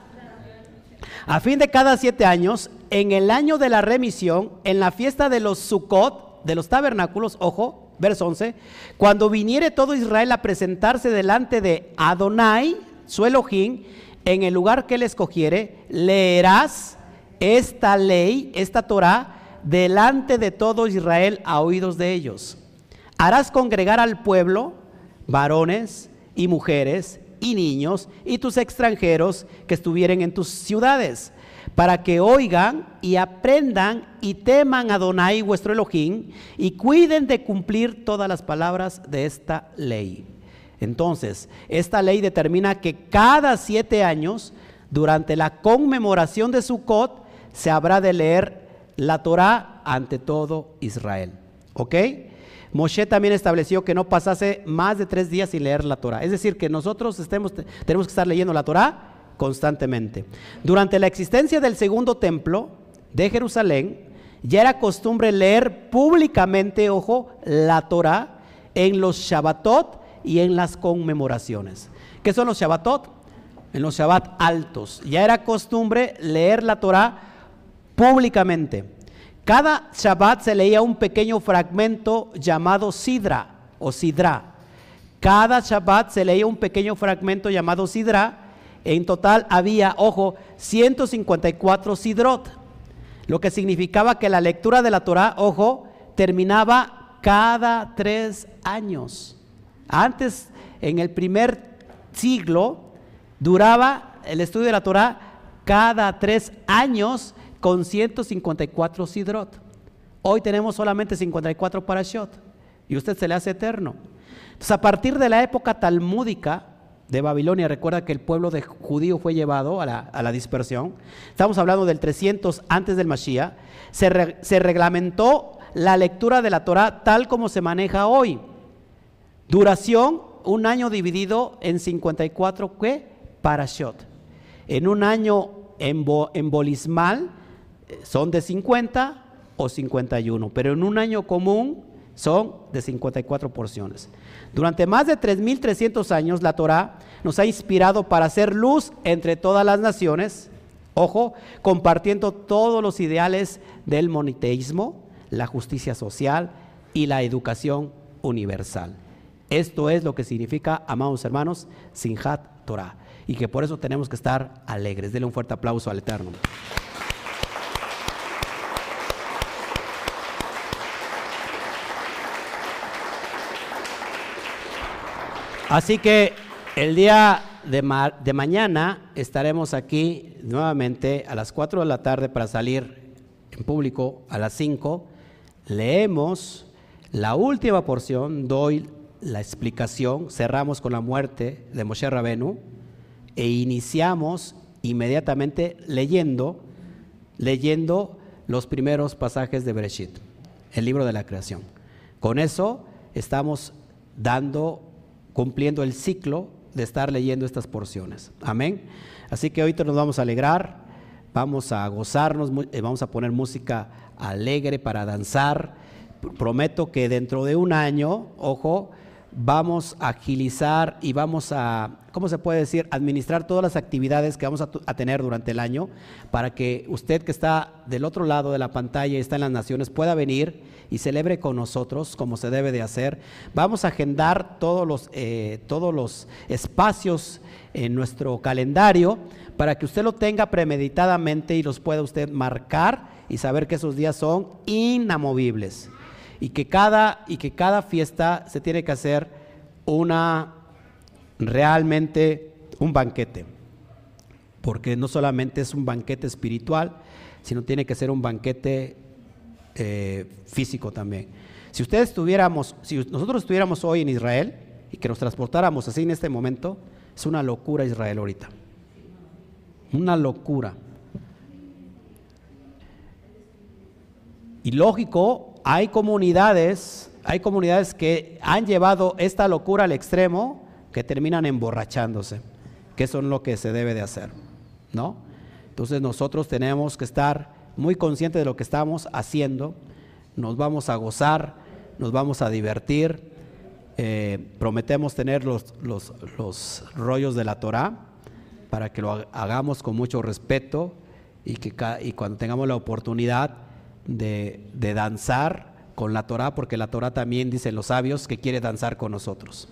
A fin de cada siete años, en el año de la remisión, en la fiesta de los Sukkot, de los tabernáculos, ojo, verso 11, cuando viniere todo Israel a presentarse delante de Adonai, su Elohim, en el lugar que él escogiere, leerás esta ley, esta Torah, delante de todo Israel a oídos de ellos. Harás congregar al pueblo, varones y mujeres, y niños y tus extranjeros que estuvieren en tus ciudades, para que oigan y aprendan y teman a Donai vuestro Elohim y cuiden de cumplir todas las palabras de esta ley. Entonces, esta ley determina que cada siete años, durante la conmemoración de Sukkot, se habrá de leer la Torah ante todo Israel. ¿Ok? Moshe también estableció que no pasase más de tres días sin leer la Torah. Es decir, que nosotros estemos, tenemos que estar leyendo la Torah constantemente. Durante la existencia del segundo templo de Jerusalén ya era costumbre leer públicamente, ojo, la Torah en los Shabbatot y en las conmemoraciones. ¿Qué son los Shabbatot? En los Shabbat altos. Ya era costumbre leer la Torah públicamente. Cada Shabbat se leía un pequeño fragmento llamado Sidra o Sidra. Cada Shabbat se leía un pequeño fragmento llamado Sidra. En total había, ojo, 154 Sidrot. Lo que significaba que la lectura de la Torah, ojo, terminaba cada tres años. Antes, en el primer siglo, duraba el estudio de la Torah cada tres años con 154 sidrot. Hoy tenemos solamente 54 parashot y usted se le hace eterno. Entonces, a partir de la época talmúdica de Babilonia, recuerda que el pueblo de judío fue llevado a la, dispersión. Estamos hablando del 300 antes del Mashiach. Se, se reglamentó la lectura de la Torah tal como se maneja hoy. Duración, un año dividido en 54 ¿qué? parashot. En un año embolismal eh, son de 50 o 51, pero en un año común son de 54 porciones. Durante más de 3.300 años la Torah nos ha inspirado para hacer luz entre todas las naciones, ojo, compartiendo todos los ideales del moniteísmo, la justicia social y la educación universal. Esto es lo que significa, amados hermanos, Sinjat Torah. Y que por eso tenemos que estar alegres. Dele un fuerte aplauso al Eterno. Así que el día de, mañana estaremos aquí nuevamente a las 4 de la tarde para salir en público a las 5 leemos la última porción, doy la explicación, cerramos con la muerte de Moshe Rabenu e iniciamos inmediatamente leyendo, leyendo los primeros pasajes de Bereshit, el libro de la creación. Con eso estamos dando, cumpliendo el ciclo de estar leyendo estas porciones. Amén. Así que hoy nos vamos a alegrar, vamos a gozarnos, eh, vamos a poner música alegre para danzar. Prometo que dentro de un año, ojo, vamos a agilizar y vamos a, ¿cómo se puede decir?, administrar todas las actividades que vamos a, tener durante el año para que usted que está del otro lado de la pantalla y está en las naciones pueda venir y celebre con nosotros como se debe de hacer. Vamos a agendar todos los, eh, todos los espacios en nuestro calendario para que usted lo tenga premeditadamente y los pueda usted marcar y saber que esos días son inamovibles. Y que cada, y que cada fiesta se tiene que hacer una realmente un banquete. Porque no solamente es un banquete espiritual, sino tiene que ser un banquete eh, físico también. Si ustedes estuviéramos, si nosotros estuviéramos hoy en Israel y que nos transportáramos así en este momento, es una locura Israel ahorita. Una locura. Y lógico, hay comunidades, hay comunidades que han llevado esta locura al extremo que terminan emborrachándose, que son lo que se debe de hacer, ¿no? Entonces nosotros tenemos que estar muy conscientes de lo que estamos haciendo, nos vamos a gozar, nos vamos a divertir, eh, prometemos tener los, los, los rollos de la Torah para que lo hagamos con mucho respeto y que y cuando tengamos la oportunidad de, danzar con la Torah, porque la Torah también dice los sabios que quiere danzar con nosotros.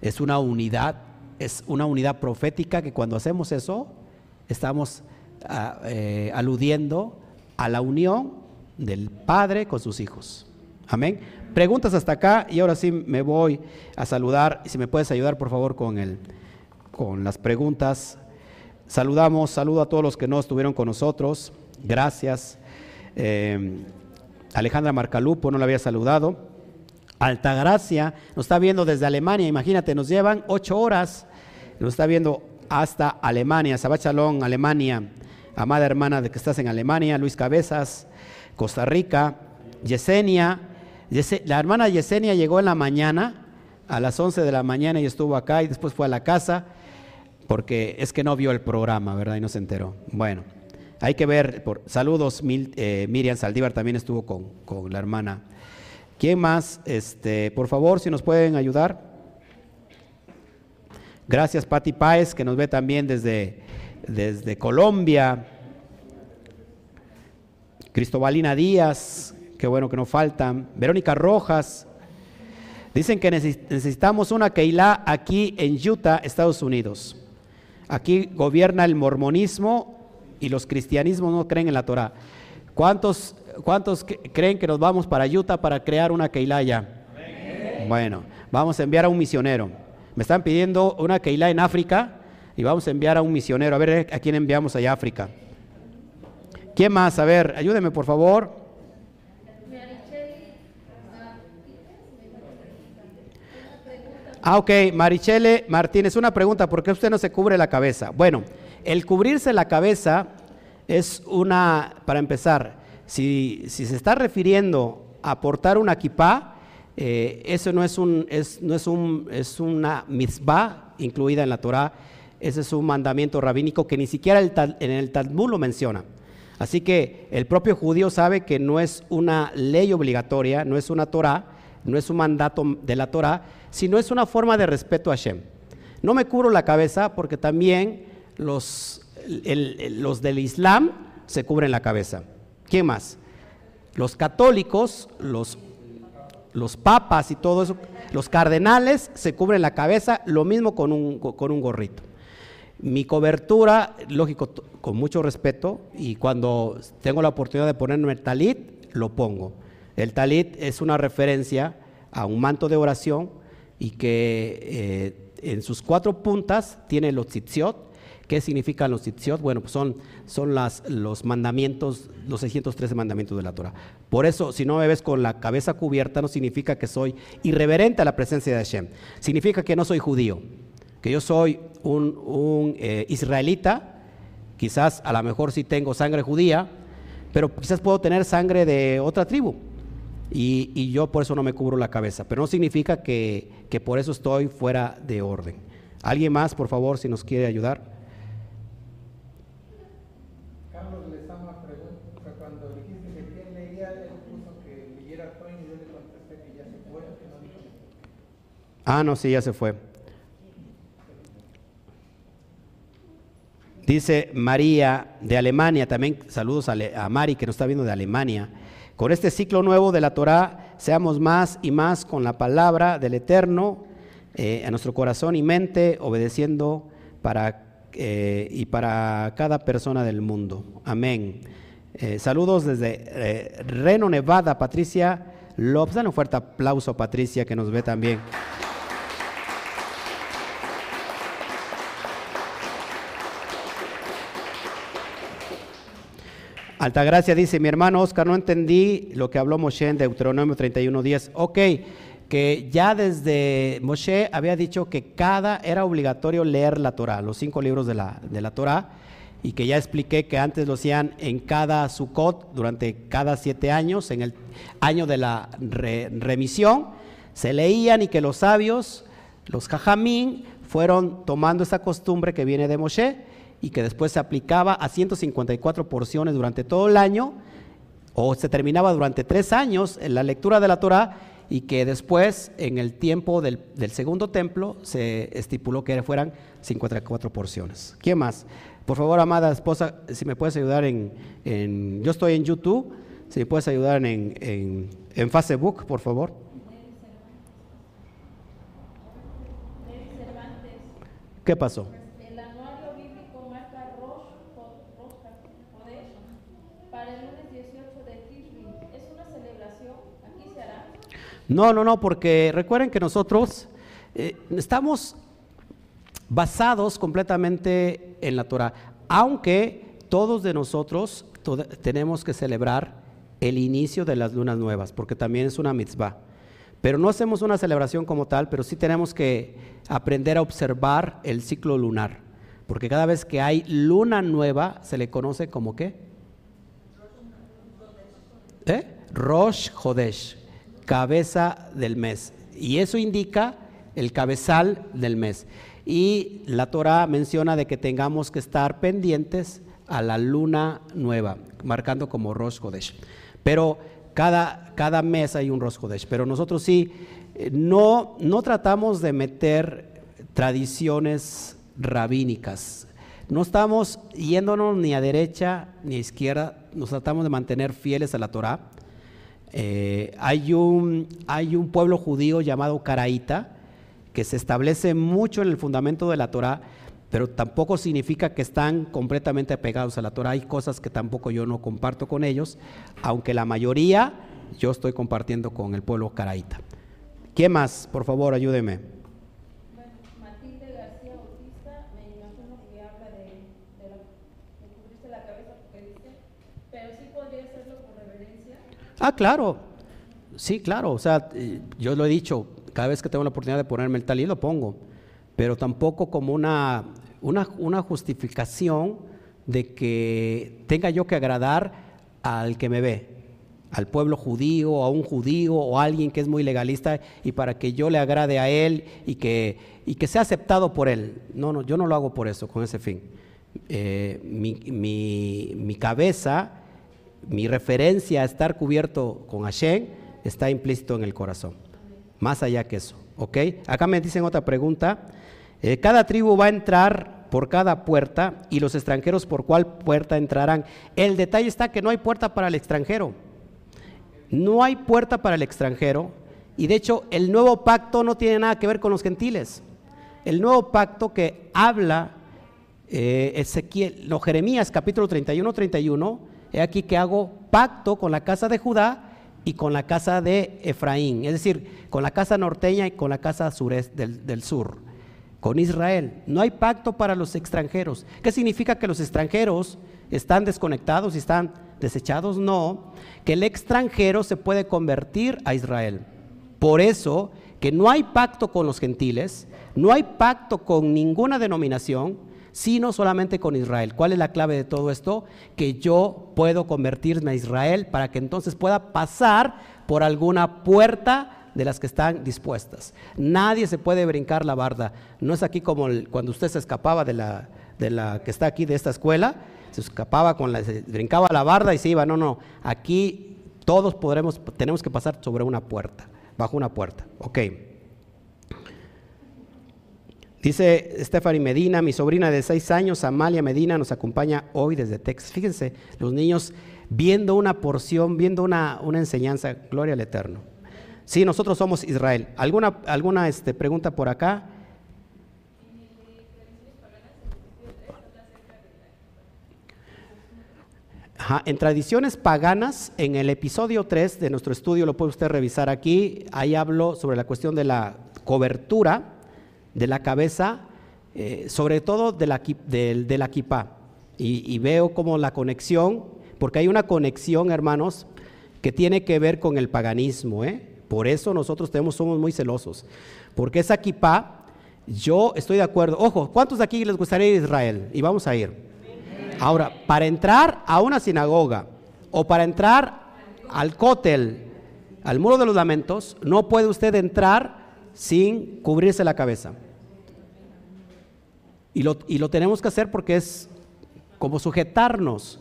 Es una unidad, es una unidad profética que cuando hacemos eso, estamos ah, eh, aludiendo a la unión del Padre con sus hijos. Amén. Preguntas hasta acá y ahora sí me voy a saludar. Si me puedes ayudar, por favor, con, el, con las preguntas. Saludamos, saludo a todos los que no estuvieron con nosotros. Gracias. Eh, Alejandra Marcalupo no la había saludado. Altagracia nos está viendo desde Alemania, imagínate, nos llevan ocho horas, nos está viendo hasta Alemania, Sabachalón, Alemania, amada hermana de que estás en Alemania, Luis Cabezas, Costa Rica, Yesenia, la hermana Yesenia llegó en la mañana, a las 11 de la mañana y estuvo acá y después fue a la casa, porque es que no vio el programa, ¿verdad? Y no se enteró. Bueno, Hay que ver, saludos, eh, Miriam Saldívar también estuvo con, con, la hermana. ¿Quién más? Este, por favor, si nos pueden ayudar. Gracias, Pati Páez, que nos ve también desde, desde Colombia. Cristobalina Díaz, qué bueno que no faltan. Verónica Rojas. Dicen que necesitamos una Keilah aquí en Utah, Estados Unidos. Aquí gobierna el mormonismo y los cristianismos no creen en la Torah. ¿Cuántos, cuántos creen que nos vamos para Utah para crear una Keilah allá? Bueno, vamos a enviar a un misionero. Me están pidiendo una Keilah en África y vamos a enviar a un misionero. A ver a quién enviamos allá a África. ¿Quién más? A ver, ayúdeme por favor. Ah, ok, Marichele Martínez, una pregunta, ¿por qué usted no se cubre la cabeza? Bueno, el cubrirse la cabeza es una, para empezar, si, se está refiriendo a portar una kipá, eh, eso no es, un, es, no es, un, es una mitzvah incluida en la Torah, ese es un mandamiento rabínico que ni siquiera en el Talmud lo menciona. Así que el propio judío sabe que no es una ley obligatoria, no es una Torah, no es un mandato de la Torah, sino es una forma de respeto a Hashem. No me cubro la cabeza porque también los, los del Islam se cubren la cabeza. ¿Quién más? Los católicos, los, los papas y todo eso, los cardenales se cubren la cabeza, lo mismo con un, con un gorrito. Mi cobertura, lógico, con mucho respeto, y cuando tengo la oportunidad de ponerme el talit, lo pongo. El talit es una referencia a un manto de oración y que eh, en sus cuatro puntas tiene los tzitziot. ¿Qué significan los tzitziot? Bueno, pues son, son los mandamientos, los 613 mandamientos de la Torah. Por eso, si no me ves con la cabeza cubierta, no significa que soy irreverente a la presencia de Hashem. Significa que no soy judío, que yo soy un, eh, israelita, quizás a lo mejor sí tengo sangre judía, pero quizás puedo tener sangre de otra tribu. Y, yo por eso no me cubro la cabeza, pero no significa que, por eso estoy fuera de orden. ¿Alguien más, por favor, si nos quiere ayudar? Carlos Lezama pregunta, cuando dijiste que quién leía, él puso que leyera Twain y yo le contesté que ya se fue, que no dijo. Ah, no, sí, ya se fue. Dice María de Alemania, también saludos a, Mari que nos está viendo de Alemania. Con este ciclo nuevo de la Torah, seamos más y más con la palabra del Eterno eh, a nuestro corazón y mente, obedeciendo para, eh, y para cada persona del mundo. Amén. Eh, saludos desde Reno, Nevada, Patricia Lopes. Dan un fuerte aplauso a Patricia que nos ve también. Altagracia dice, mi hermano Oscar, no entendí lo que habló Moshe en Deuteronomio 31.10. Ok, que ya desde Moshe había dicho que cada, era obligatorio leer la Torah, los cinco libros de la, de la Torah, y que ya expliqué que antes lo hacían en cada Sukkot, durante cada siete años, en el año de la remisión, se leían y que los sabios, los jajamín, fueron tomando esa costumbre que viene de Moshe y que después se aplicaba a 154 porciones durante todo el año, o se terminaba durante tres años en la lectura de la Torah, y que después, en el tiempo del, segundo templo, se estipuló que fueran 54 porciones. ¿Quién más? Por favor, amada esposa, si me puedes ayudar en, yo estoy en YouTube, si me puedes ayudar en, en, en Facebook, por favor. ¿Qué pasó? No, no, no, porque recuerden que nosotros eh, estamos basados completamente en la Torah, aunque todos de nosotros tenemos que celebrar el inicio de las lunas nuevas, porque también es una mitzvah. Pero no hacemos una celebración como tal, pero sí tenemos que aprender a observar el ciclo lunar, porque cada vez que hay luna nueva se le conoce como qué? ¿Eh? Rosh Hodesh cabeza del mes. Y eso indica el cabezal del mes. Y la Torah menciona de que tengamos que estar pendientes a la luna nueva, marcando como Rosh Hodesh. Pero cada, cada mes hay un Rosh Hodesh. Pero nosotros sí, eh, no, no tratamos de meter tradiciones rabínicas. No estamos yéndonos ni a derecha ni a izquierda, nos tratamos de mantener fieles a la Torah. Eh, hay, un, hay un pueblo judío llamado Caraíta que se establece mucho en el fundamento de la Torah, pero tampoco significa que están completamente apegados a la Torah. Hay cosas que tampoco yo no comparto con ellos, aunque la mayoría yo estoy compartiendo con el pueblo Caraíta. ¿Quién más? Por favor, ayúdeme. Ah, claro. Sí, claro. O sea, eh, yo lo he dicho, cada vez que tengo la oportunidad de ponerme el talí lo pongo, pero tampoco como una, una, justificación de que tenga yo que agradar al que me ve, al pueblo judío, a un judío o a alguien que es muy legalista y para que yo le agrade a él y que, y que sea aceptado por él. No, no, yo no lo hago por eso, con ese fin. Eh, mi, mi, mi cabeza mi referencia a estar cubierto con Hashem está implícito en el corazón. Más allá que eso. ¿Ok? Acá me dicen otra pregunta. Eh, cada tribu va a entrar por cada puerta y los extranjeros por cuál puerta entrarán. El detalle está que no hay puerta para el extranjero. No hay puerta para el extranjero. Y de hecho, el nuevo pacto no tiene nada que ver con los gentiles. El nuevo pacto que habla eh, Ezequiel, Jeremías capítulo 31, 31 he aquí que hago pacto con la casa de Judá y con la casa de Efraín, es decir, con la casa norteña y con la casa del, del sur, con Israel. No hay pacto para los extranjeros. ¿Qué significa que los extranjeros están desconectados y están desechados? No, que el extranjero se puede convertir a Israel. Por eso que no hay pacto con los gentiles, no hay pacto con ninguna denominación, sino solamente con Israel. ¿Cuál es la clave de todo esto? Que yo puedo convertirme a Israel para que entonces pueda pasar por alguna puerta de las que están dispuestas. Nadie se puede brincar la barda. No es aquí como cuando usted se escapaba de la, de la que está aquí de esta escuela, se escapaba con la, se brincaba la barda y se iba. No, no. Aquí todos podremos, tenemos que pasar sobre una puerta, bajo una puerta. Ok. Dice Stephanie Medina, mi sobrina de seis años, Amalia Medina, nos acompaña hoy desde Texas. Fíjense, los niños viendo una porción, viendo una, una enseñanza, gloria al Eterno. Sí, nosotros somos Israel. ¿Alguna, alguna este, pregunta por acá? en tradiciones paganas, en el episodio 3 de nuestro estudio, lo puede usted revisar aquí, ahí hablo sobre la cuestión de la cobertura de la cabeza, eh, sobre todo de la, de, la kipá. Y, veo como la conexión, porque hay una conexión, hermanos, que tiene que ver con el paganismo. ¿eh? Por eso nosotros tenemos, somos muy celosos. Porque esa kipá, yo estoy de acuerdo. Ojo, ¿cuántos de aquí les gustaría ir a Israel? Y vamos a ir. Ahora, para entrar a una sinagoga o para entrar al cótel, al muro de los lamentos, no puede usted entrar sin cubrirse la cabeza. Y lo, tenemos que hacer porque es como sujetarnos.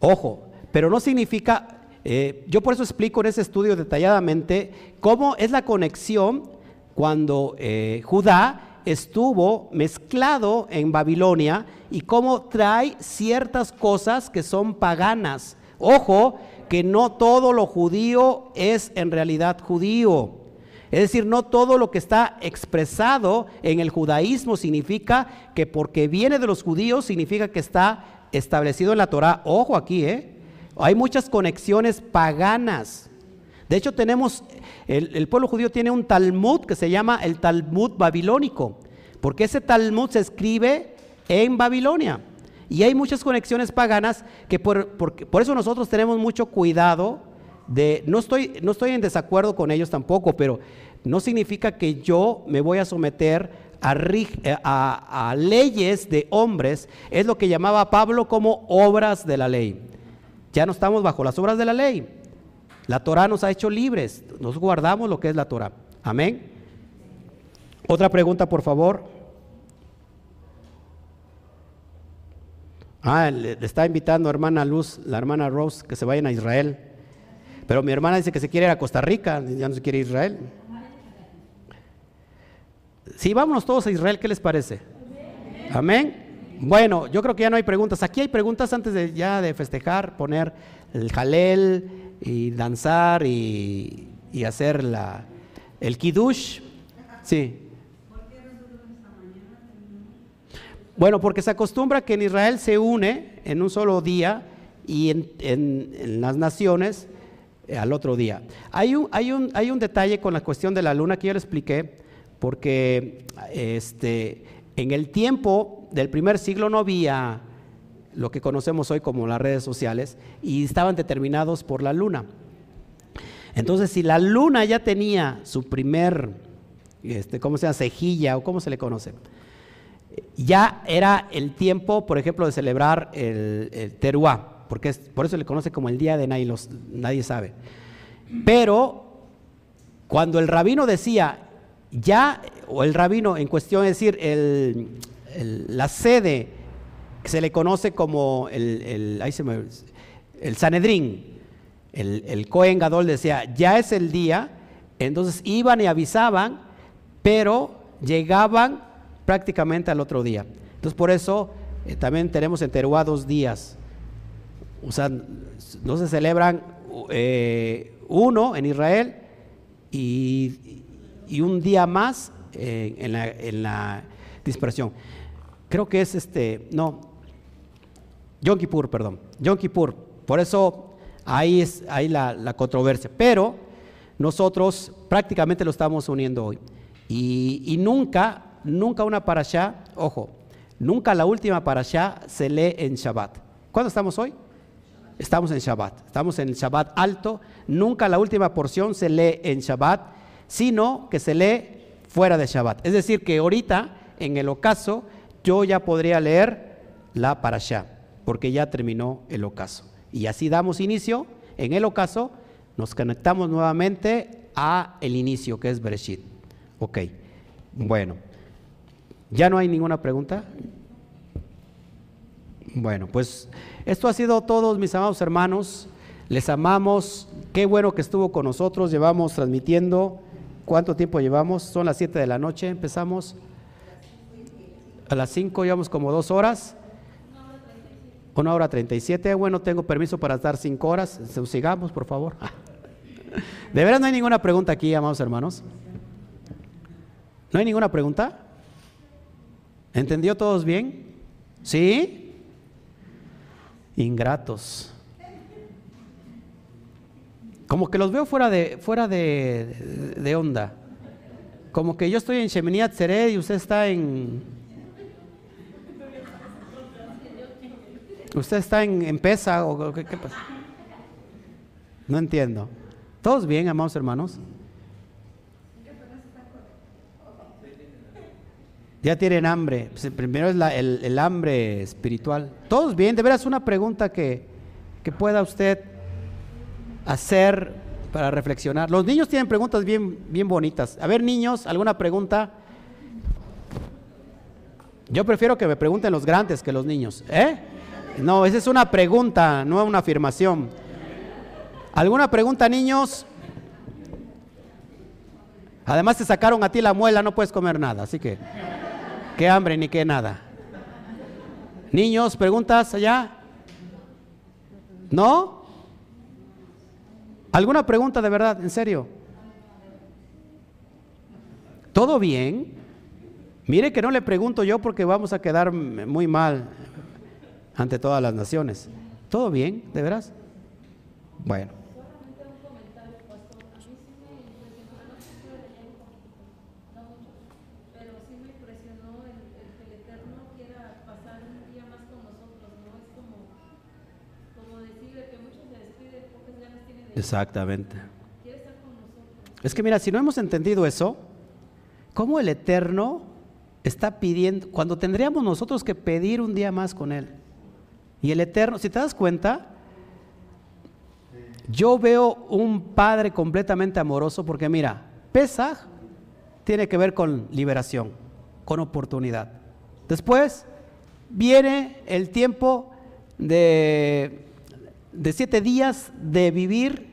Ojo, pero no significa, eh, yo por eso explico en ese estudio detalladamente cómo es la conexión cuando eh, Judá estuvo mezclado en Babilonia y cómo trae ciertas cosas que son paganas. Ojo, que no todo lo judío es en realidad judío. Es decir, no todo lo que está expresado en el judaísmo significa que porque viene de los judíos significa que está establecido en la Torah. Ojo aquí, ¿eh? Hay muchas conexiones paganas. De hecho, tenemos, el, pueblo judío tiene un Talmud que se llama el Talmud babilónico, porque ese Talmud se escribe en Babilonia. Y hay muchas conexiones paganas que por, por eso nosotros tenemos mucho cuidado no estoy, no estoy en desacuerdo con ellos tampoco, pero no significa que yo me voy a someter a, eh, a, leyes de hombres, es lo que llamaba Pablo como obras de la ley. Ya no estamos bajo las obras de la ley. La Torah nos ha hecho libres, nos guardamos lo que es la Torah. Amén. Otra pregunta, por favor. Ah, le, está invitando hermana Luz, la hermana Rose, que se vayan a Israel. Pero mi hermana dice que se quiere ir a Costa Rica, ya no se quiere ir a Israel. Sí, vámonos todos a Israel, ¿qué les parece? Amén. Bueno, yo creo que ya no hay preguntas. Aquí hay preguntas antes de ya de festejar, poner el jalel y danzar y, y hacer la, el kiddush. Sí. Bueno, porque se acostumbra que en Israel se une en un solo día y en, las naciones al otro día. Hay un, hay, un, hay un detalle con la cuestión de la luna que yo le expliqué, porque este, en el tiempo del primer siglo no había lo que conocemos hoy como las redes sociales y estaban determinados por la luna. Entonces, si la luna ya tenía su primer, este, ¿cómo se llama? Cejilla o cómo se le conoce ya era el tiempo, por ejemplo, de celebrar el, teruá, porque por eso le conoce como el día de nadie, nadie sabe. Pero cuando el rabino decía, ya, o el rabino en cuestión, es decir, la sede se le conoce como el, el Sanedrín, el, el Cohen Gadol decía, ya es el día, entonces iban y avisaban, pero llegaban prácticamente al otro día. Entonces por eso eh, también tenemos en Teruá dos días. O sea, no se celebran eh, uno en Israel y, un día más eh, en, la, dispersión. Creo que es este, no, Yom Kippur, perdón, Yom Kippur. Por eso ahí es ahí la, controversia. Pero nosotros prácticamente lo estamos uniendo hoy. Y, y nunca nunca una parashá, ojo, nunca la última parashá se lee en Shabbat. ¿Cuándo estamos hoy? Estamos en Shabbat, estamos en Shabbat alto, nunca la última porción se lee en Shabbat, sino que se lee fuera de Shabbat. Es decir, que ahorita, en el ocaso, yo ya podría leer la parashá, porque ya terminó el ocaso. Y así damos inicio, en el ocaso nos conectamos nuevamente a el inicio, que es Bereshit. Ok, bueno. ¿Ya no hay ninguna pregunta? Bueno, pues esto ha sido todo, mis amados hermanos. Les amamos. Qué bueno que estuvo con nosotros. Llevamos transmitiendo. ¿Cuánto tiempo llevamos? Son las 7 de la noche. Empezamos. A las 5 llevamos como dos horas. Una hora 37. Bueno, tengo permiso para estar cinco horas. Sigamos, por favor. ¿De veras no hay ninguna pregunta aquí, amados hermanos? ¿No hay ninguna pregunta? ¿Entendió todos bien? ¿Sí? Ingratos. Como que los veo fuera de, fuera de, onda. Como que yo estoy en Sheminiat Sered y usted está en. ¿Usted está en, en Pesa o qué, qué pasa? No entiendo. ¿Todos bien, amados hermanos? Ya tienen hambre. Pues, primero es el, hambre espiritual. Todos bien, de veras una pregunta que, que pueda usted hacer para reflexionar. Los niños tienen preguntas bien, bien bonitas. A ver, niños, ¿alguna pregunta? Yo prefiero que me pregunten los grandes que los niños. ¿Eh? No, esa es una pregunta, no una afirmación. ¿Alguna pregunta, niños? Además te sacaron a ti la muela, no puedes comer nada, así que qué hambre ni qué nada. Niños, preguntas allá. ¿No? ¿Alguna pregunta de verdad? ¿En serio? ¿Todo bien? Mire que no le pregunto yo porque vamos a quedar muy mal ante todas las naciones. ¿Todo bien? ¿De veras? Bueno. Exactamente. Es que mira, si no hemos entendido eso, ¿cómo el Eterno está pidiendo, cuando tendríamos nosotros que pedir un día más con Él? Y el Eterno, si te das cuenta, yo veo un Padre completamente amoroso porque mira, Pesaj tiene que ver con liberación, con oportunidad. Después, viene el tiempo de, de siete días de vivir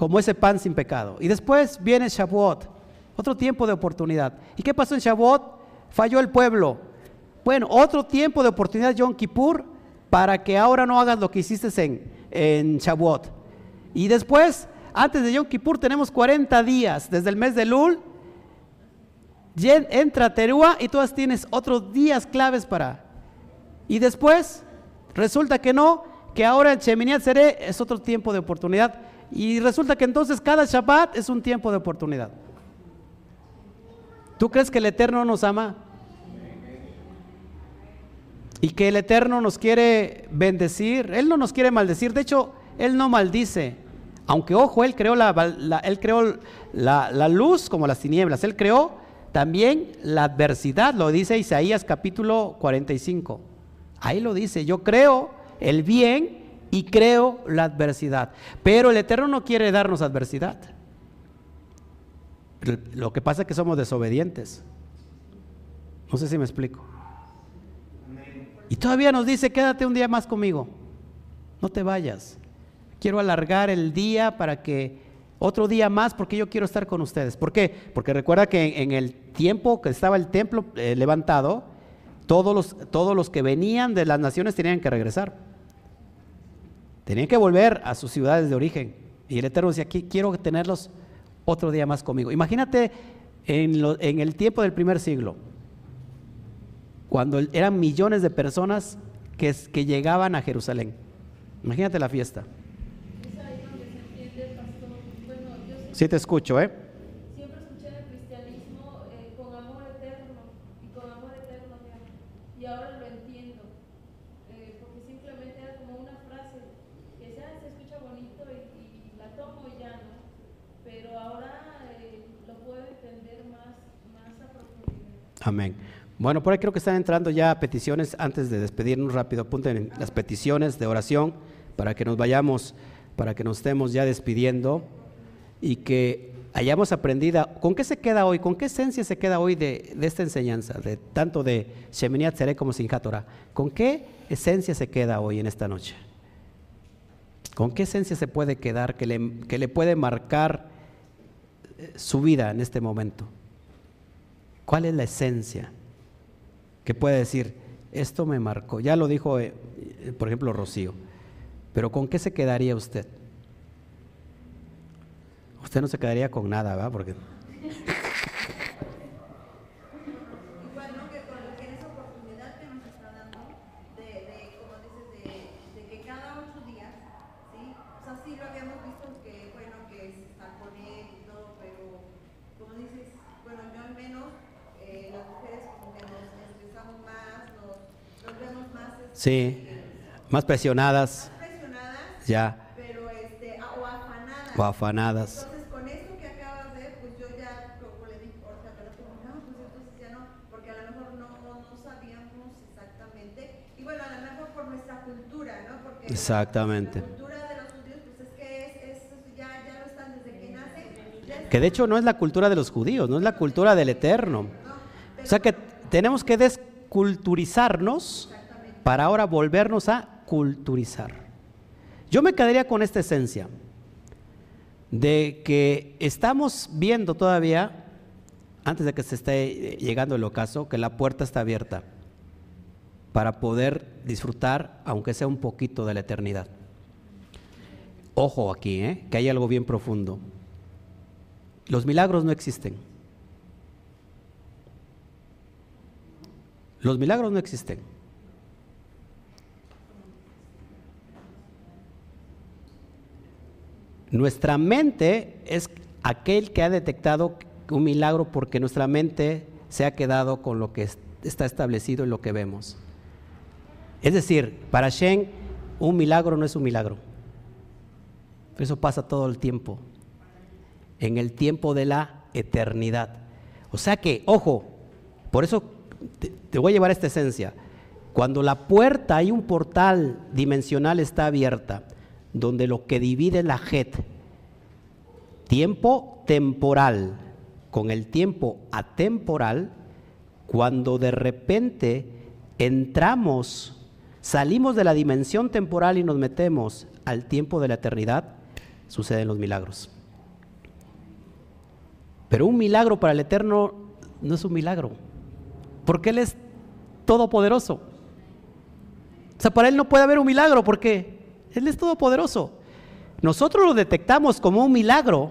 como ese pan sin pecado. Y después viene Shavuot, otro tiempo de oportunidad. ¿Y qué pasó en Shavuot? Falló el pueblo. Bueno, otro tiempo de oportunidad, Yom Kippur, para que ahora no hagas lo que hiciste en, en Shavuot. Y después, antes de Yom Kippur, tenemos 40 días, desde el mes de Lul, entra Terúa y todas tienes otros días claves para. Y después, resulta que no, que ahora el Sheminiat Seré es otro tiempo de oportunidad. Y resulta que entonces cada Shabbat es un tiempo de oportunidad. ¿Tú crees que el Eterno nos ama? Y que el Eterno nos quiere bendecir. Él no nos quiere maldecir. De hecho, Él no maldice. Aunque, ojo, Él creó la, él creó la, la luz como las tinieblas. Él creó también la adversidad. Lo dice Isaías capítulo 45. Ahí lo dice. Yo creo el bien y creo la adversidad. Pero el Eterno no quiere darnos adversidad. Lo que pasa es que somos desobedientes. No sé si me explico. Y todavía nos dice, quédate un día más conmigo. No te vayas. Quiero alargar el día para que otro día más porque yo quiero estar con ustedes. ¿Por qué? Porque recuerda que en, el tiempo que estaba el templo eh, levantado, todos los, todos los que venían de las naciones tenían que regresar. Tenían que volver a sus ciudades de origen. Y el Eterno decía, aquí quiero tenerlos otro día más conmigo. Imagínate en, el tiempo del primer siglo, cuando eran millones de personas que, que llegaban a Jerusalén. Imagínate la fiesta. Sí te escucho, ¿eh? Amén. Bueno, por ahí creo que están entrando ya peticiones. Antes de despedirnos rápido, apunten las peticiones de oración para que nos vayamos, para que nos estemos ya despidiendo y que hayamos aprendido. ¿Con qué se queda hoy? ¿Con qué esencia se queda hoy de, esta enseñanza? De, tanto de Sheminiat Seré como Sinjat ¿Con qué esencia se queda hoy en esta noche? ¿Con qué esencia se puede quedar que le, que le puede marcar eh, su vida en este momento? ¿Cuál es la esencia que puede decir, esto me marcó? Ya lo dijo, eh, por ejemplo, Rocío, pero ¿con qué se quedaría usted? Usted no se quedaría con nada, ¿verdad? Porque Sí, más presionadas. Más presionadas. Ya. Pero este, o afanadas. O afanadas. Entonces, con esto que acabas de, pues yo ya, como le dije, o sea, pero no, pues entonces ya no, porque a lo mejor no, sabíamos exactamente. Y bueno, a lo mejor por nuestra cultura, ¿no? Porque exactamente. La cultura de los judíos, pues es que es, es ya, ya lo están desde que nace. Que de hecho no es la cultura de los judíos, no es la cultura del eterno. o sea que tenemos que desculturizarnos para ahora volvernos a culturizar. Yo me quedaría con esta esencia de que estamos viendo todavía, antes de que se esté llegando el ocaso, que la puerta está abierta para poder disfrutar, aunque sea un poquito de la eternidad. Ojo aquí, ¿eh? que hay algo bien profundo. Los milagros no existen. Los milagros no existen. Nuestra mente es aquel que ha detectado un milagro porque nuestra mente se ha quedado con lo que está establecido y lo que vemos. Es decir, para Shen, un milagro no es un milagro. Eso pasa todo el tiempo. En el tiempo de la eternidad. O sea que, ojo, por eso te, voy a llevar esta esencia. Cuando la puerta y un portal dimensional está abierta, donde lo que divide la JET, tiempo temporal con el tiempo atemporal, cuando de repente entramos, salimos de la dimensión temporal y nos metemos al tiempo de la eternidad, suceden los milagros. Pero un milagro para el Eterno no es un milagro, porque Él es todopoderoso. O sea, para Él no puede haber un milagro, porque Él es todopoderoso. Nosotros lo detectamos como un milagro,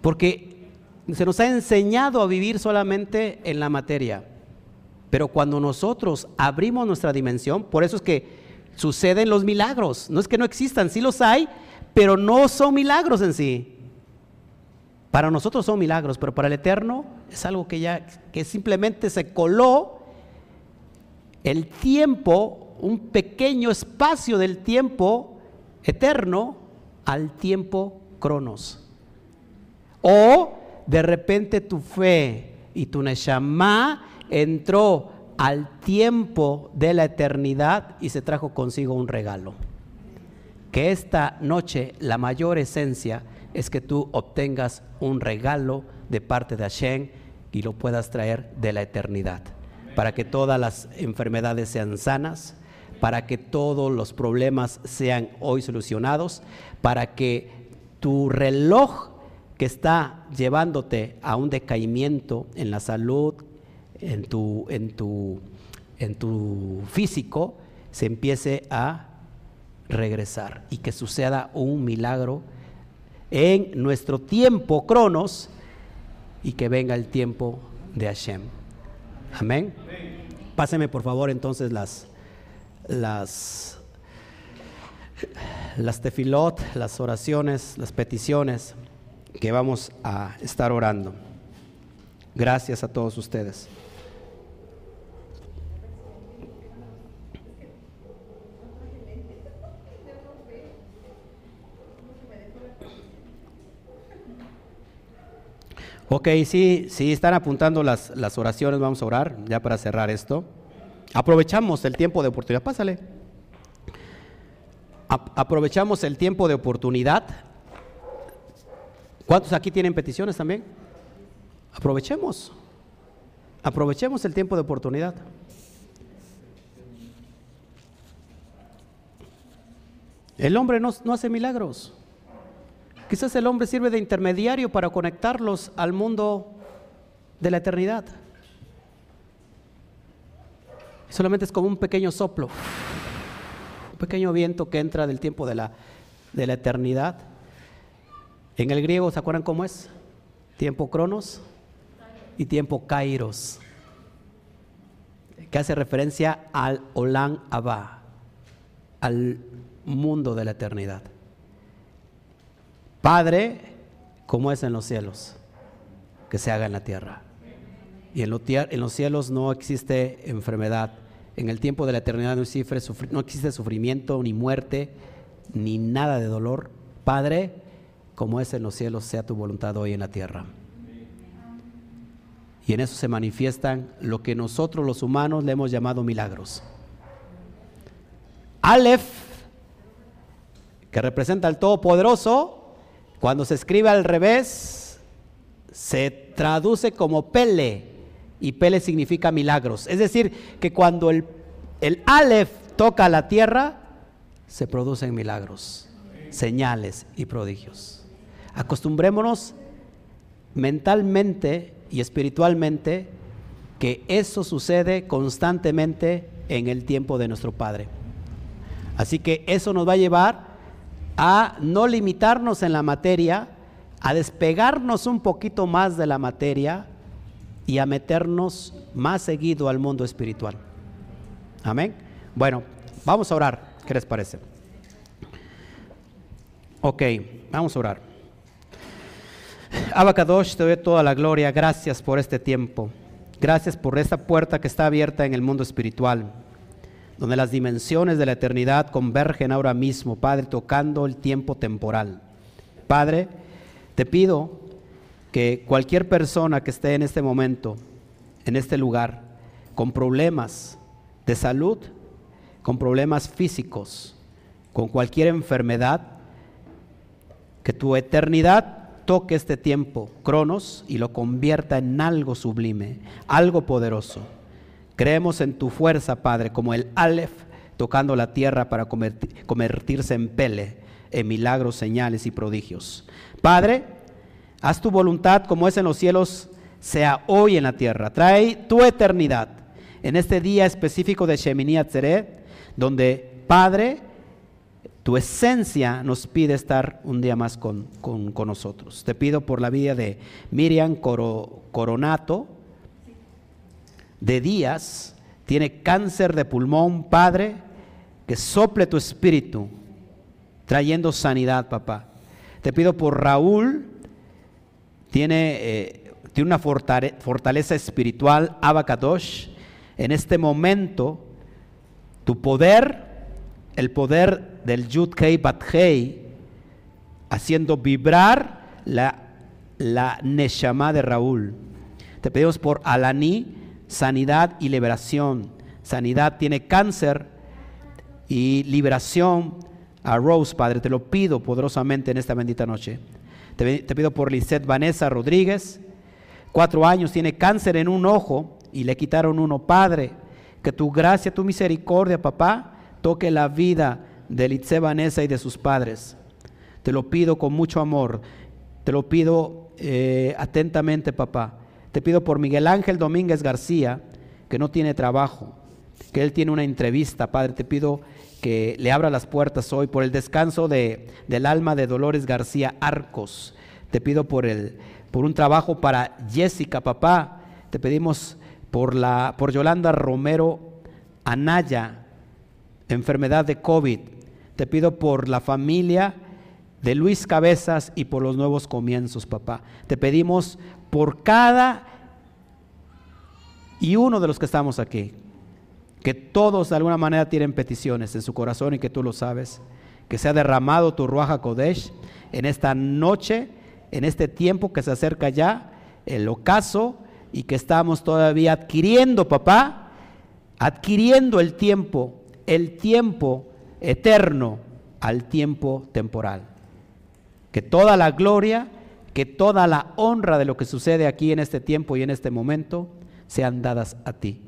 porque se nos ha enseñado a vivir solamente en la materia. Pero cuando nosotros abrimos nuestra dimensión, por eso es que suceden los milagros. No es que no existan, sí los hay, pero no son milagros en sí. Para nosotros son milagros, pero para el Eterno es algo que ya que simplemente se coló el tiempo, un pequeño espacio del tiempo eterno al tiempo cronos. O de repente tu fe y tu neshama entró al tiempo de la eternidad y se trajo consigo un regalo. Que esta noche la mayor esencia es que tú obtengas un regalo de parte de Hashem y lo puedas traer de la eternidad, para que todas las enfermedades sean sanas, para que todos los problemas sean hoy solucionados, para que tu reloj que está llevándote a un decaimiento en la salud, en tu, en tu, en tu físico, se empiece a regresar y que suceda un milagro en nuestro tiempo, Cronos, y que venga el tiempo de Hashem. Amén. Páseme por favor entonces las, las, las tefilot, las oraciones, las peticiones que vamos a estar orando. Gracias a todos ustedes. Ok, sí, sí, están apuntando las, las oraciones, vamos a orar ya para cerrar esto. Aprovechamos el tiempo de oportunidad, pásale. aprovechamos el tiempo de oportunidad. ¿Cuántos aquí tienen peticiones también? Aprovechemos. Aprovechemos el tiempo de oportunidad. El hombre no, no hace milagros. Quizás el hombre sirve de intermediario para conectarlos al mundo de la eternidad. Solamente es como un pequeño soplo, un pequeño viento que entra del tiempo de la, de la eternidad. En el griego, ¿se acuerdan cómo es? Tiempo cronos y tiempo kairos, que hace referencia al Olam Abba, al mundo de la eternidad. Padre, como es en los cielos, que se haga en la tierra. Y en, los cielos no existe enfermedad. En el tiempo de la eternidad no existe, no existe sufrimiento, ni muerte, ni nada de dolor. Padre, como es en los cielos, sea tu voluntad hoy en la tierra. Y en eso se manifiestan lo que nosotros los humanos le hemos llamado milagros. Aleph, que representa al Todopoderoso, cuando se escribe al revés, se traduce como Pele, y Pele significa milagros. Es decir, que cuando el, el Aleph toca la tierra, se producen milagros, señales y prodigios. Acostumbrémonos mentalmente y espiritualmente que eso sucede constantemente en el tiempo de nuestro Padre. Así que eso nos va a llevar a no limitarnos en la materia, a despegarnos un poquito más de la materia y a meternos más seguido al mundo espiritual. Amén. Bueno, vamos a orar. ¿Qué les parece? Ok, vamos a orar. Abacadosh, te doy toda la gloria. Gracias por este tiempo. Gracias por esta puerta que está abierta en el mundo espiritual donde las dimensiones de la eternidad convergen ahora mismo, Padre, tocando el tiempo temporal. Padre, te pido que cualquier persona que esté en este momento, en este lugar, con problemas de salud, con problemas físicos, con cualquier enfermedad, que tu eternidad toque este tiempo, Cronos, y lo convierta en algo sublime, algo poderoso Creemos en tu fuerza, Padre, como el Aleph tocando la tierra para convertirse en pele, en milagros, señales y prodigios. Padre, haz tu voluntad como es en los cielos, sea hoy en la tierra. Trae tu eternidad en este día específico de Shemini Atzeret, donde, Padre, tu esencia nos pide estar un día más con, nosotros. Te pido por la vida de Miriam Coronato, de Díaz, tiene cáncer de pulmón, Padre, que sople tu espíritu, trayendo sanidad, papá. Te pido por Raúl, tiene, eh, tiene una fortaleza espiritual, Abacadosh. En este momento, tu poder el poder del Yud Kei Bat haciendo vibrar la, la Neshama de Raúl. Te pedimos por Alaní, sanidad y liberación. Sanidad tiene cáncer y liberación a Rose, Padre. Te lo pido poderosamente en esta bendita noche. Te, pido por Lisette Vanessa Rodríguez. Cuatro años, tiene cáncer en un ojo y le quitaron uno, Padre. Que tu gracia, tu misericordia, papá, toque la vida de Litze Vanessa y de sus padres. Te lo pido con mucho amor. Te lo pido eh, atentamente, papá. Te pido por Miguel Ángel Domínguez García, que no tiene trabajo, que él tiene una entrevista, Padre. Te pido que le abra las puertas hoy por el descanso de, del alma de Dolores García Arcos. Te pido por, el, por un trabajo para Jessica, papá. Te pedimos por, la, por Yolanda Romero Anaya, enfermedad de COVID. Te pido por la familia de Luis Cabezas y por los nuevos comienzos, papá. Te pedimos por cada y uno de los que estamos aquí, que todos de alguna manera tienen peticiones en su corazón y que tú lo sabes, que se ha derramado tu Ruaja Kodesh en esta noche, en este tiempo que se acerca ya, el ocaso, y que estamos todavía adquiriendo, papá, adquiriendo el tiempo el tiempo eterno al tiempo temporal. Que toda la gloria, que toda la honra de lo que sucede aquí en este tiempo y en este momento sean dadas a ti.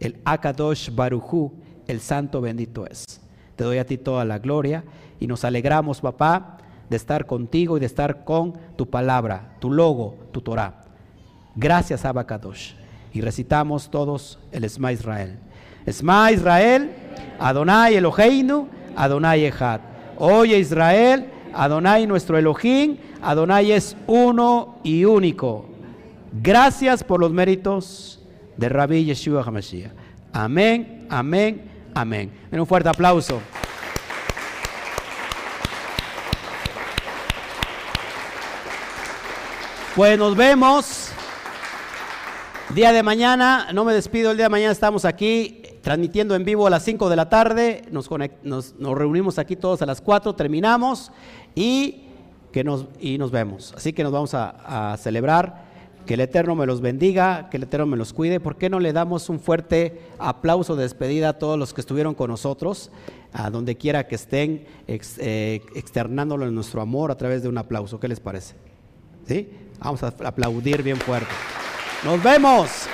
El Akadosh Baruchu, el santo bendito es. Te doy a ti toda la gloria y nos alegramos, papá, de estar contigo y de estar con tu palabra, tu logo, tu Torah. Gracias, Abacadosh. Y recitamos todos el Esma Israel. Esma Israel. Adonai Eloheinu, Adonai Echad. Oye Israel, Adonai nuestro Elohim, Adonai es uno y único. Gracias por los méritos de Rabbi Yeshua HaMashiach. Amén, amén, amén. un fuerte aplauso. Pues nos vemos día de mañana. No me despido, el día de mañana estamos aquí transmitiendo en vivo a las 5 de la tarde, nos, reunimos aquí todos a las 4, terminamos y, que nos, y nos vemos. Así que nos vamos a, celebrar. Que el Eterno me los bendiga, que el Eterno me los cuide. ¿Por qué no le damos un fuerte aplauso de despedida a todos los que estuvieron con nosotros, a donde quiera que estén, eh, externándolo en nuestro amor a través de un aplauso? ¿Qué les parece? ¿Sí? Vamos a aplaudir bien fuerte. Nos vemos.